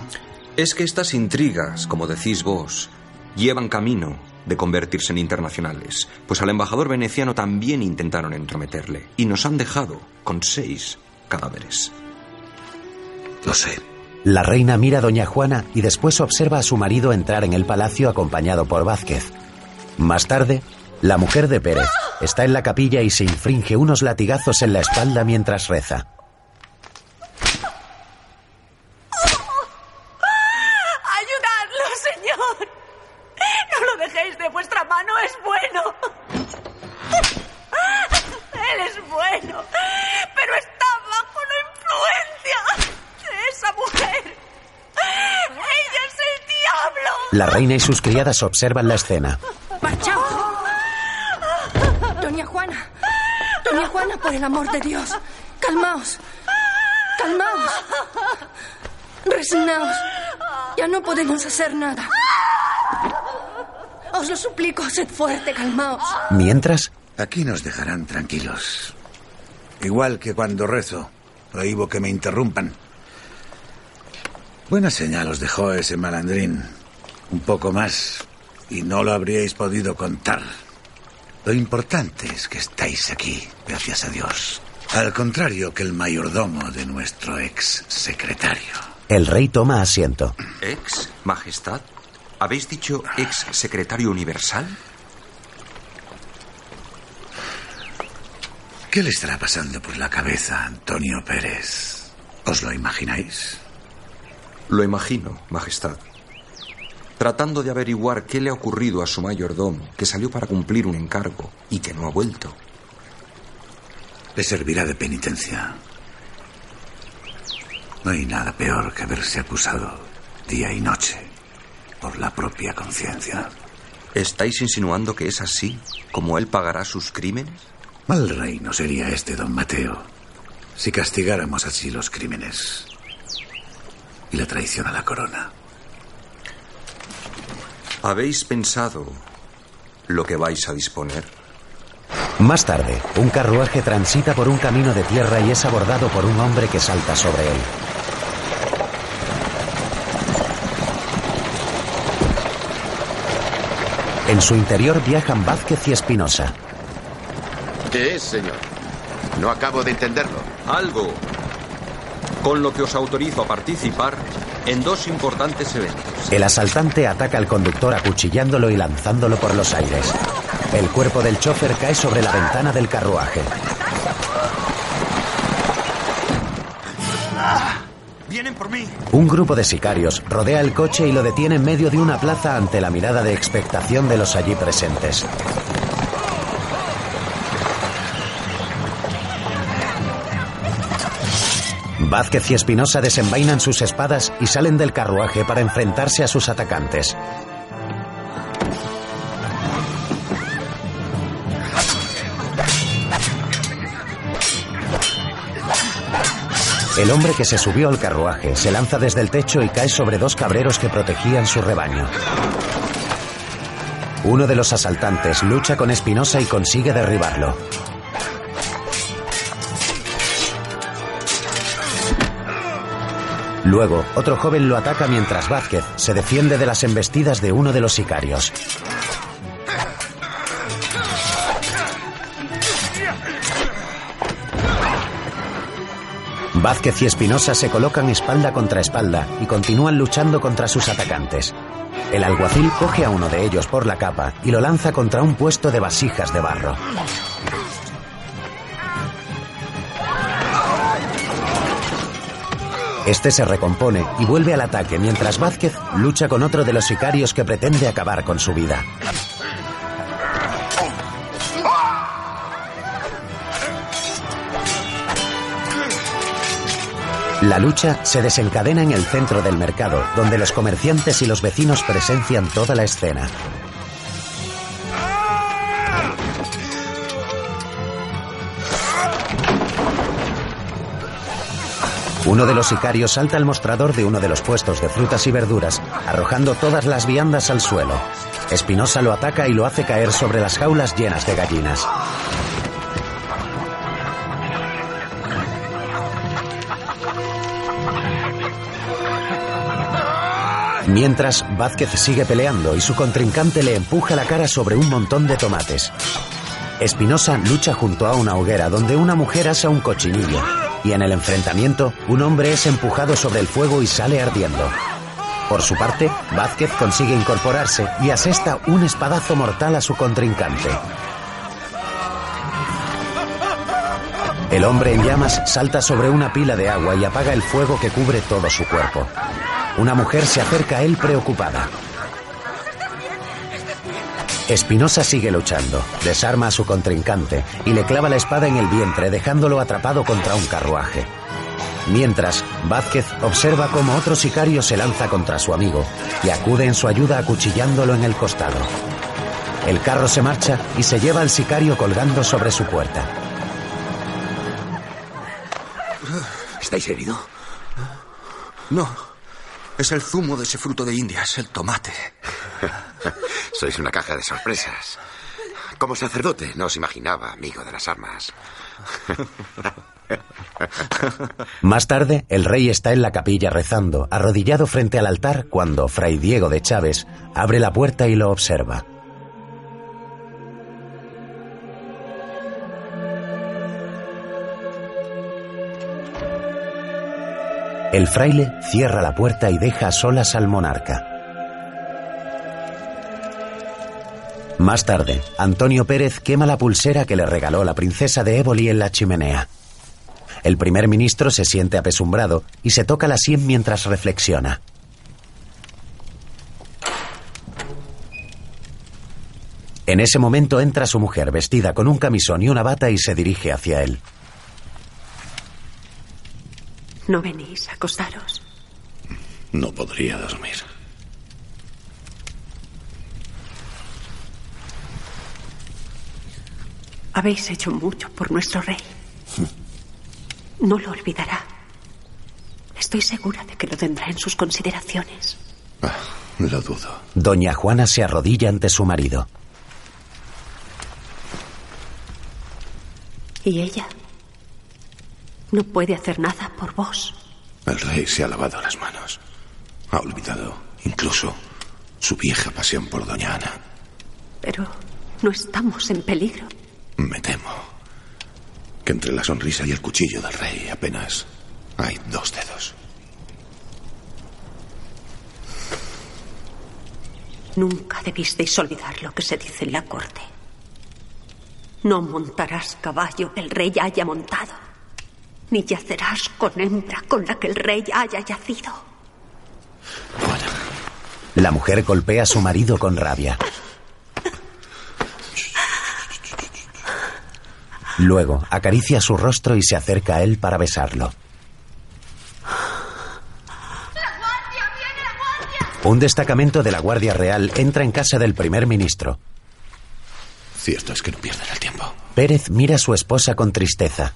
Es que estas intrigas, como decís vos, llevan camino de convertirse en internacionales, pues al embajador veneciano también intentaron entrometerle y nos han dejado con seis cadáveres. Lo sé. La reina mira a Doña Juana y después observa a su marido entrar en el palacio acompañado por Vázquez. Más tarde, la mujer de Pérez está en la capilla y se infringe unos latigazos en la espalda mientras reza. ¡Ayudadlo, señor! No lo dejéis de vuestra mano, es bueno. Él es bueno, pero está bajo la influencia de esa mujer. ¡Ella es el diablo! La reina y sus criadas observan la escena. ¡Marchaos! Doña Juana. Doña Juana, por el amor de Dios. Calmaos. Calmaos. Resignaos. Ya no podemos hacer nada. Os lo suplico, sed fuerte, calmaos. Mientras, Aquí nos dejarán tranquilos. Igual que cuando rezo, prohíbo que me interrumpan. Buena señal os dejó ese malandrín. Un poco más y no lo habríais podido contar. Lo importante es que estáis aquí, gracias a Dios. Al contrario que el mayordomo de nuestro ex secretario. el rey toma asiento. ¿Ex, Majestad? ¿Habéis dicho ex secretario universal? ¿Qué le estará pasando por la cabeza a Antonio Pérez? ¿Os lo imagináis? Lo imagino, Majestad. Tratando de averiguar qué le ha ocurrido a su mayordomo, que salió para cumplir un encargo y que no ha vuelto. Le servirá de penitencia. No hay nada peor que verse acusado día y noche por la propia conciencia. ¿Estáis insinuando que es así como él pagará sus crímenes? Mal reino sería este, don Mateo, si castigáramos así los crímenes y la traición a la corona. ¿Habéis pensado lo que vais a disponer? Más tarde, un carruaje transita por un camino de tierra y es abordado por un hombre que salta sobre él. En su interior viajan Vázquez y Espinosa. ¿Qué es, señor? No acabo de entenderlo. Algo con lo que os autorizo a participar en dos importantes eventos. El asaltante ataca al conductor acuchillándolo y lanzándolo por los aires. El cuerpo del chofer cae sobre la ventana del carruaje. ¡Vienen por mí! Un grupo de sicarios rodea el coche y lo detiene en medio de una plaza ante la mirada de expectación de los allí presentes. Vázquez y Espinosa desenvainan sus espadas y salen del carruaje para enfrentarse a sus atacantes. El hombre que se subió al carruaje se lanza desde el techo y cae sobre dos cabreros que protegían su rebaño. Uno de los asaltantes lucha con Espinosa y consigue derribarlo. Luego, otro joven lo ataca mientras Vázquez se defiende de las embestidas de uno de los sicarios. Vázquez y Espinosa se colocan espalda contra espalda y continúan luchando contra sus atacantes. El alguacil coge a uno de ellos por la capa y lo lanza contra un puesto de vasijas de barro. Este se recompone y vuelve al ataque mientras Vázquez lucha con otro de los sicarios que pretende acabar con su vida. La lucha se desencadena en el centro del mercado, donde los comerciantes y los vecinos presencian toda la escena. Uno de los sicarios salta al mostrador de uno de los puestos de frutas y verduras, arrojando todas las viandas al suelo. Espinosa lo ataca y lo hace caer sobre las jaulas llenas de gallinas. Mientras, Vázquez sigue peleando y su contrincante le empuja la cara sobre un montón de tomates. Espinosa lucha junto a una hoguera donde una mujer asa un cochinillo y en el enfrentamiento un hombre es empujado sobre el fuego y sale ardiendo. Por su parte, Vázquez consigue incorporarse y asesta un espadazo mortal a su contrincante. El hombre en llamas salta sobre una pila de agua y apaga el fuego que cubre todo su cuerpo. Una mujer se acerca a él preocupada. Espinosa sigue luchando, desarma a su contrincante y le clava la espada en el vientre dejándolo atrapado contra un carruaje. Mientras, Vázquez observa cómo otro sicario se lanza contra su amigo y acude en su ayuda acuchillándolo en el costado. El carro se marcha y se lleva al sicario colgando sobre su puerta. ¿Estáis herido? No. Es el zumo de ese fruto de Indias, el tomate. Sois una caja de sorpresas. Como sacerdote no os imaginaba amigo de las armas. Más tarde, el rey está en la capilla rezando, arrodillado frente al altar, cuando Fray Diego de Chávez abre la puerta y lo observa. El fraile cierra la puerta y deja solas al monarca. Más tarde, Antonio Pérez quema la pulsera que le regaló la princesa de Éboli en la chimenea. El primer ministro se siente apesumbrado y se toca la sien mientras reflexiona. En ese momento entra su mujer vestida con un camisón y una bata y se dirige hacia él. ¿No venís a acostaros? No podría dormir. Habéis hecho mucho por nuestro rey. No lo olvidará. Estoy segura de que lo tendrá en sus consideraciones. Ah, lo dudo. Doña Juana se arrodilla ante su marido. ¿Y ella? No puede hacer nada por vos. El rey se ha lavado las manos. Ha olvidado incluso su vieja pasión por doña Ana. Pero no estamos en peligro. Me temo que entre la sonrisa y el cuchillo del rey apenas hay dos dedos. Nunca debisteis olvidar lo que se dice en la corte. No montarás caballo que el rey haya montado, ni yacerás con hembra con la que el rey haya yacido. La mujer golpea a su marido con rabia. Luego acaricia su rostro y se acerca a él para besarlo. Un destacamento de la Guardia Real entra en casa del primer ministro. Cierto es que no pierden el tiempo. Pérez mira a su esposa con tristeza.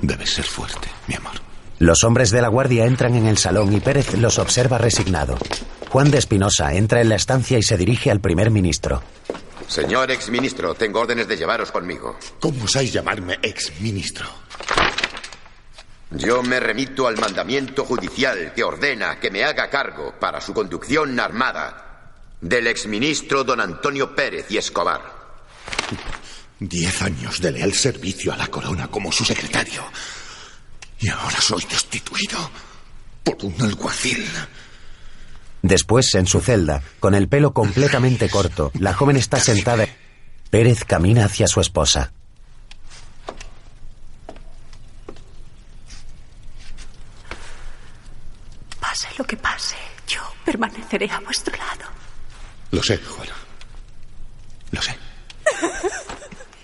Debes ser fuerte, mi amor. Los hombres de la guardia entran en el salón y Pérez los observa resignado. Juan de Espinosa entra en la estancia y se dirige al primer ministro. Señor exministro, tengo órdenes de llevaros conmigo. ¿Cómo osáis llamarme exministro? Yo me remito al mandamiento judicial que ordena que me haga cargo para su conducción armada del exministro don Antonio Pérez y Escobar. Diez años de leal servicio a la corona como su secretario. Y ahora soy destituido por un alguacil. Después, en su celda, con el pelo completamente corto, la joven está sentada. Pérez camina hacia su esposa. Pase lo que pase, yo permaneceré a vuestro lado. Lo sé, Juana. Lo sé.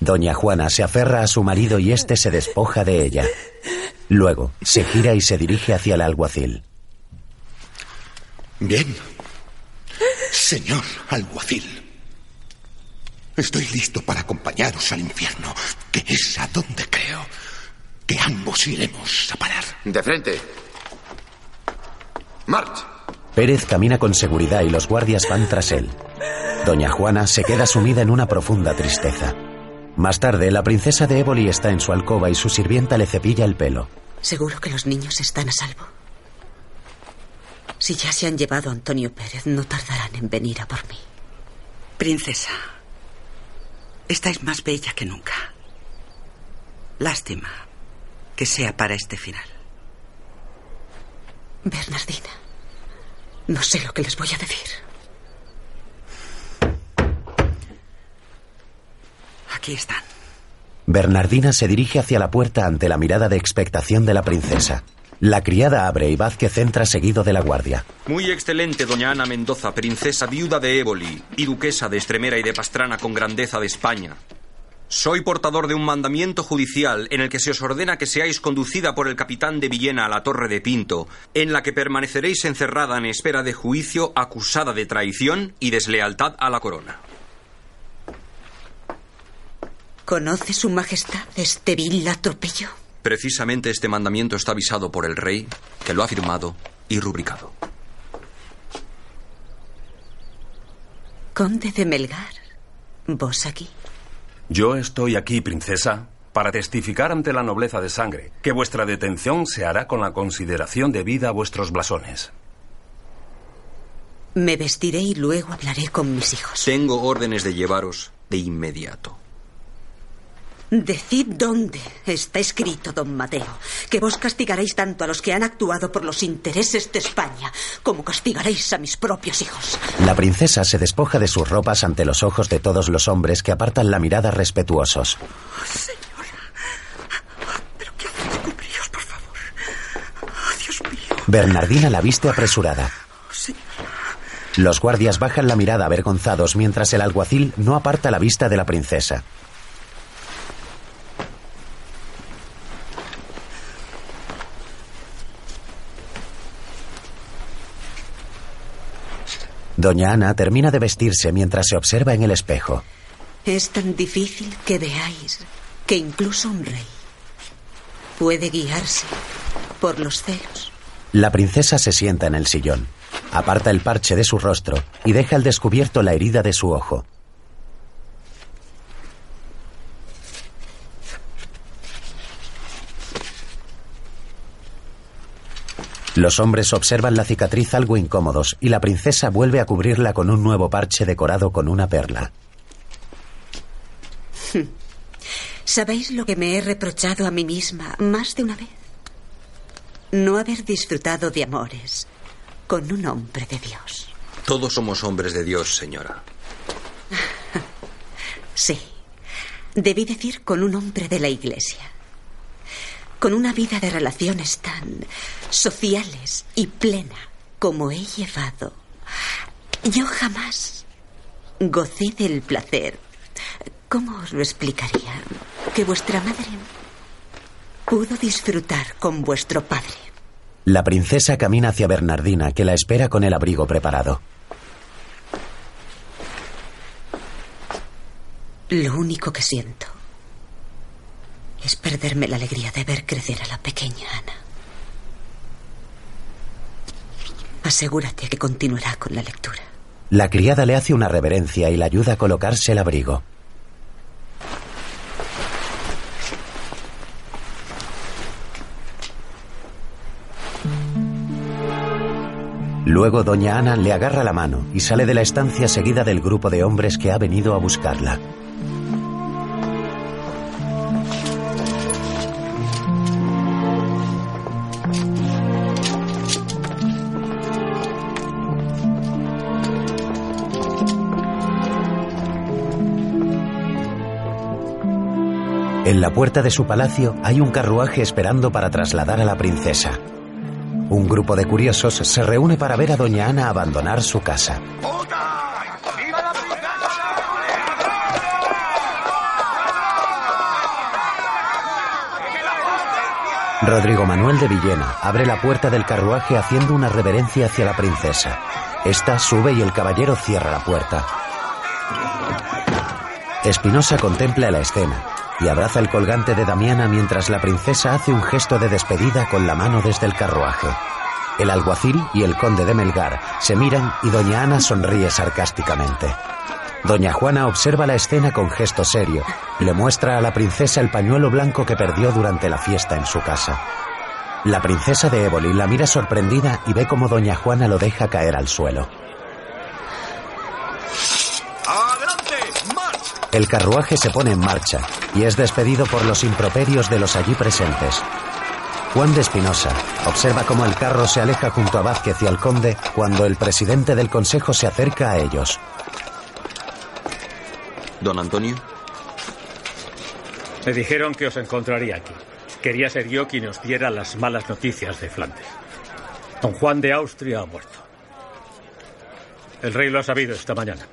Doña Juana se aferra a su marido y éste se despoja de ella. Luego, se gira y se dirige hacia el alguacil. Bien. Señor alguacil. Estoy listo para acompañaros al infierno, que es a donde creo que ambos iremos a parar. De frente. March. Pérez camina con seguridad y los guardias van tras él. Doña Juana se queda sumida en una profunda tristeza. Más tarde, la princesa de Éboli está en su alcoba y su sirvienta le cepilla el pelo. Seguro que los niños están a salvo. Si ya se han llevado a Antonio Pérez, no tardarán en venir a por mí. Princesa, estáis más bella que nunca. Lástima que sea para este final. Bernardina, no sé lo que les voy a decir. Aquí están. Bernardina se dirige hacia la puerta ante la mirada de expectación de la princesa. La criada abre y Vázquez entra seguido de la guardia. Muy excelente, doña Ana Mendoza, princesa viuda de Éboli y duquesa de Estremera y de Pastrana con grandeza de España. Soy portador de un mandamiento judicial en el que se os ordena que seáis conducida por el capitán de Villena a la Torre de Pinto, en la que permaneceréis encerrada en espera de juicio acusada de traición y deslealtad a la corona. ¿Conoce su majestad este vil atropello? Precisamente este mandamiento está avisado por el rey, que lo ha firmado y rubricado. Conde de Melgar, vos aquí. Yo estoy aquí, princesa, para testificar ante la nobleza de sangre que vuestra detención se hará con la consideración debida a vuestros blasones. Me vestiré y luego hablaré con mis hijos. Tengo órdenes de llevaros de inmediato. Decid dónde está escrito, don Mateo, que vos castigaréis tanto a los que han actuado por los intereses de España como castigaréis a mis propios hijos. La princesa se despoja de sus ropas ante los ojos de todos los hombres que apartan la mirada respetuosos. ¿Pero qué hacéis? Cubríos, por favor. Oh, Dios mío. Bernardina la viste apresurada. Señora. Los guardias bajan la mirada avergonzados mientras el alguacil no aparta la vista de la princesa. Doña Ana termina de vestirse mientras se observa en el espejo. Es tan difícil que veáis que incluso un rey puede guiarse por los celos. La princesa se sienta en el sillón, aparta el parche de su rostro y deja al descubierto la herida de su ojo. Los hombres observan la cicatriz algo incómodos y la princesa vuelve a cubrirla con un nuevo parche decorado con una perla. ¿Sabéis lo que me he reprochado a mí misma más de una vez? No haber disfrutado de amores con un hombre de Dios. Todos somos hombres de Dios, señora. Sí. Debí decir con un hombre de la iglesia. Con una vida de relaciones tan sociales y plena como he llevado. Yo jamás gocé del placer. ¿Cómo os lo explicaría? Que vuestra madre pudo disfrutar con vuestro padre. La princesa camina hacia Bernardina, que la espera con el abrigo preparado. Lo único que siento es perderme la alegría de ver crecer a la pequeña Ana. Asegúrate que continuará con la lectura. La criada le hace una reverencia y la ayuda a colocarse el abrigo. Luego doña Ana le agarra la mano y sale de la estancia seguida del grupo de hombres que ha venido a buscarla. En la puerta de su palacio hay un carruaje esperando para trasladar a la princesa. Un grupo de curiosos se reúne para ver a doña Ana abandonar su casa. Rodrigo Manuel de Villena abre la puerta del carruaje haciendo una reverencia hacia la princesa. Esta sube y el caballero cierra la puerta. Espinosa contempla la escena y abraza el colgante de Damiana mientras la princesa hace un gesto de despedida con la mano desde el carruaje. El alguacil y el conde de Melgar se miran y doña Ana sonríe sarcásticamente. Doña Juana observa la escena con gesto serio le muestra a la princesa el pañuelo blanco que perdió durante la fiesta en su casa. La princesa de Éboli la mira sorprendida y ve cómo doña Juana lo deja caer al suelo. El carruaje se pone en marcha y es despedido por los improperios de los allí presentes. Juan de Espinosa observa cómo el carro se aleja junto a Vázquez y al conde cuando el presidente del consejo se acerca a ellos. Don Antonio. Me dijeron que os encontraría aquí. Quería ser yo quien os diera las malas noticias de Flandes. Don Juan de Austria ha muerto. El rey lo ha sabido esta mañana.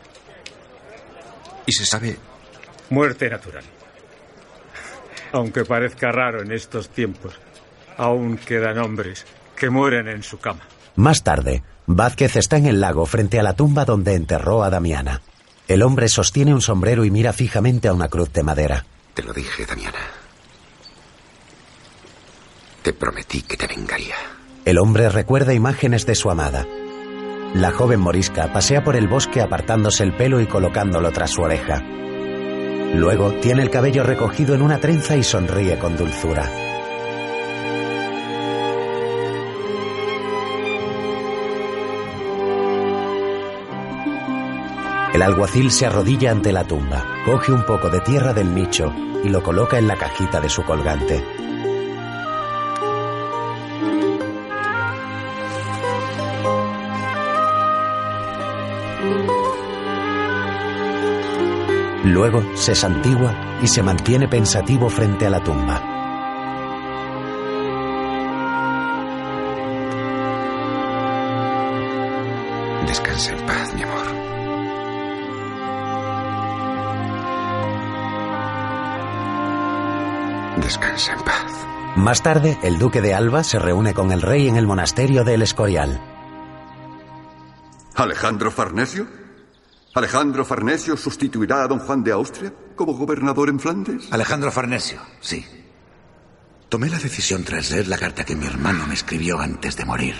¿Y se sabe? Muerte natural. Aunque parezca raro en estos tiempos, aún quedan hombres que mueren en su cama. Más tarde, Vázquez está en el lago frente a la tumba donde enterró a Damiana. El hombre sostiene un sombrero y mira fijamente a una cruz de madera. Te lo dije, Damiana. Te prometí que te vengaría. El hombre recuerda imágenes de su amada. La joven morisca pasea por el bosque apartándose el pelo y colocándolo tras su oreja. Luego tiene el cabello recogido en una trenza y sonríe con dulzura. El alguacil se arrodilla ante la tumba, coge un poco de tierra del nicho y lo coloca en la cajita de su colgante. Luego se santigua y se mantiene pensativo frente a la tumba. Descansa en paz, mi amor. Descansa en paz. Más tarde, el duque de Alba se reúne con el rey en el monasterio del Escorial. ¿Alejandro Farnesio? ¿Alejandro Farnesio sustituirá a don Juan de Austria como gobernador en Flandes? Alejandro Farnesio, sí. Tomé la decisión tras leer la carta que mi hermano me escribió antes de morir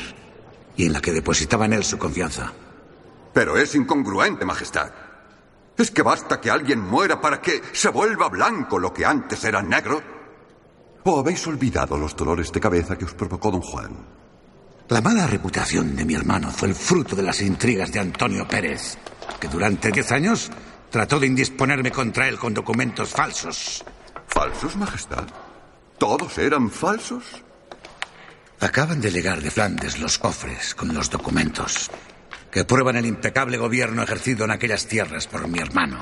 y en la que depositaba en él su confianza. Pero es incongruente, Majestad. ¿Es que basta que alguien muera para que se vuelva blanco lo que antes era negro? ¿O habéis olvidado los dolores de cabeza que os provocó don Juan? La mala reputación de mi hermano fue el fruto de las intrigas de Antonio Pérez, que durante diez años trató de indisponerme contra él con documentos falsos. ¿Falsos, Majestad? ¿Todos eran falsos? Acaban de llegar de Flandes los cofres con los documentos que prueban el impecable gobierno ejercido en aquellas tierras por mi hermano,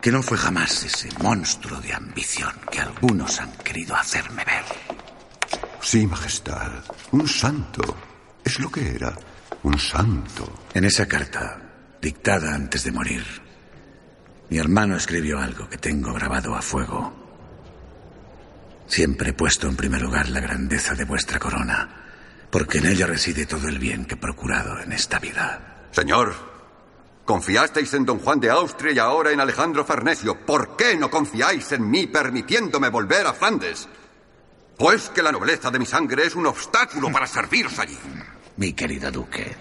que no fue jamás ese monstruo de ambición que algunos han querido hacerme ver. Sí, Majestad. Un santo. Es lo que era. Un santo. En esa carta, dictada antes de morir, mi hermano escribió algo que tengo grabado a fuego. Siempre he puesto en primer lugar la grandeza de vuestra corona, porque en ella reside todo el bien que he procurado en esta vida. Señor, confiasteis en don Juan de Austria y ahora en Alejandro Farnesio. ¿Por qué no confiáis en mí permitiéndome volver a Flandes? Pues que la nobleza de mi sangre es un obstáculo para serviros allí. Mi querido duque,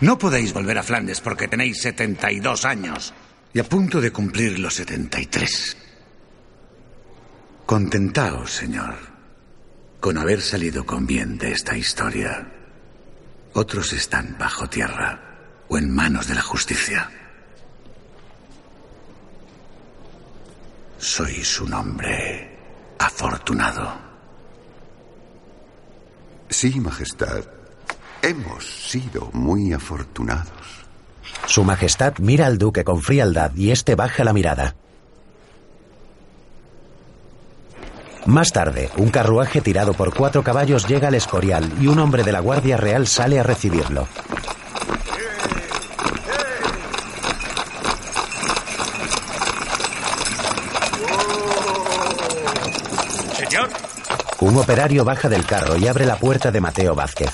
no podéis volver a Flandes porque tenéis 72 años y a punto de cumplir los 73. Contentaos, señor, con haber salido con bien de esta historia. Otros están bajo tierra o en manos de la justicia. Sois un hombre afortunado. Sí, Majestad. Hemos sido muy afortunados. Su Majestad mira al duque con frialdad y éste baja la mirada. Más tarde, un carruaje tirado por cuatro caballos llega al Escorial y un hombre de la Guardia Real sale a recibirlo. Señor. Un operario baja del carro y abre la puerta de Mateo Vázquez.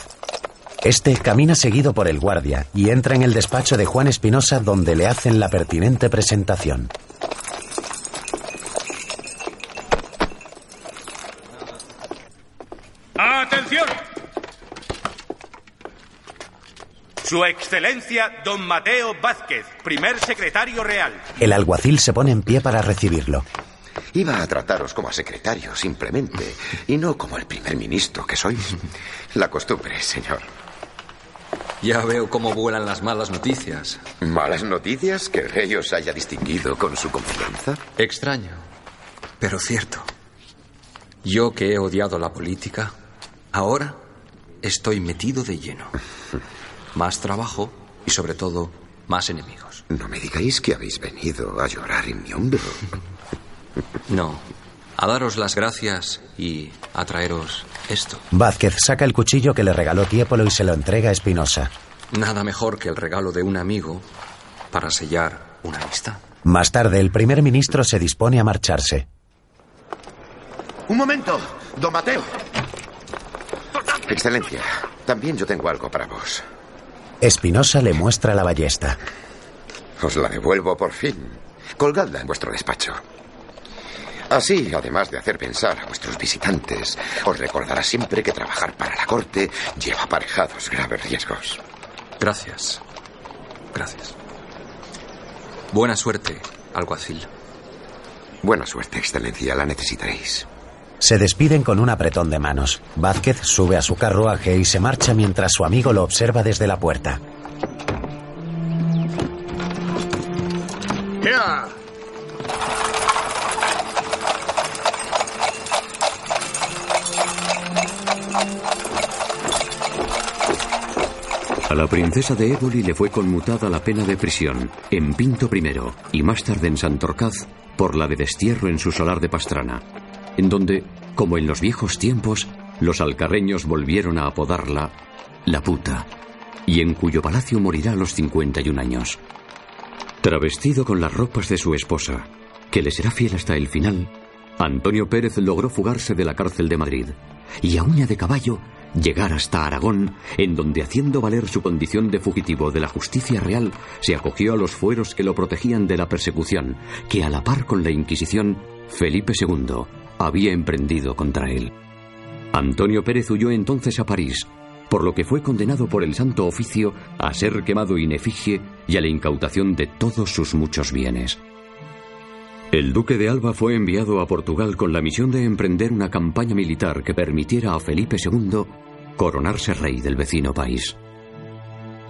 Este camina seguido por el guardia y entra en el despacho de Juan Espinosa donde le hacen la pertinente presentación. ¡Atención! Su Excelencia Don Mateo Vázquez, primer secretario real. El alguacil se pone en pie para recibirlo. Iba a trataros como a secretario, simplemente, y no como el primer ministro que sois. La costumbre, señor. Ya veo cómo vuelan las malas noticias. ¿Malas noticias? ¿Que el rey os haya distinguido con su confianza? Extraño, pero cierto. Yo que he odiado la política, ahora estoy metido de lleno. Más trabajo y sobre todo más enemigos. No me digáis que habéis venido a llorar en mi hombro. No, a daros las gracias y a traeros esto. Vázquez saca el cuchillo que le regaló Tiepolo y se lo entrega a Espinosa. Nada mejor que el regalo de un amigo para sellar una amistad. Más tarde, el primer ministro se dispone a marcharse. Un momento, don Mateo. Excelencia, también yo tengo algo para vos. Espinosa le muestra la ballesta. Os la devuelvo por fin. Colgadla en vuestro despacho. Así, además de hacer pensar a vuestros visitantes, os recordará siempre que trabajar para la corte lleva aparejados graves riesgos. Gracias. Gracias. Buena suerte, alguacil. Buena suerte, Excelencia, la necesitaréis. Se despiden con un apretón de manos. Vázquez sube a su carruaje y se marcha mientras su amigo lo observa desde la puerta. ¡Ya! A la princesa de Éboli le fue conmutada la pena de prisión en Pinto I y más tarde en Santorcaz por la de destierro en su solar de Pastrana, en donde, como en los viejos tiempos, los alcarreños volvieron a apodarla la puta, y en cuyo palacio morirá a los 51 años. Travestido con las ropas de su esposa, que le será fiel hasta el final, Antonio Pérez logró fugarse de la cárcel de Madrid y a uña de caballo llegar hasta Aragón, en donde haciendo valer su condición de fugitivo de la justicia real, se acogió a los fueros que lo protegían de la persecución, que a la par con la Inquisición, Felipe II había emprendido contra él. Antonio Pérez huyó entonces a París, por lo que fue condenado por el Santo Oficio a ser quemado in efigie y a la incautación de todos sus muchos bienes. El duque de Alba fue enviado a Portugal con la misión de emprender una campaña militar que permitiera a Felipe II coronarse rey del vecino país.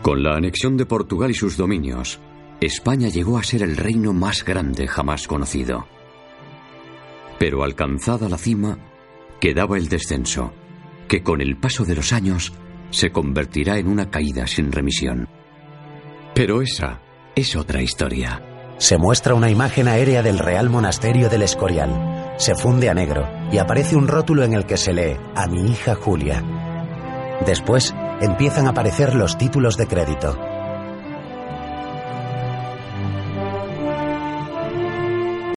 Con la anexión de Portugal y sus dominios, España llegó a ser el reino más grande jamás conocido. Pero alcanzada la cima, quedaba el descenso, que con el paso de los años se convertirá en una caída sin remisión. Pero esa es otra historia. Se muestra una imagen aérea del Real Monasterio del Escorial. Se funde a negro y aparece un rótulo en el que se lee a mi hija Julia. Después empiezan a aparecer los títulos de crédito.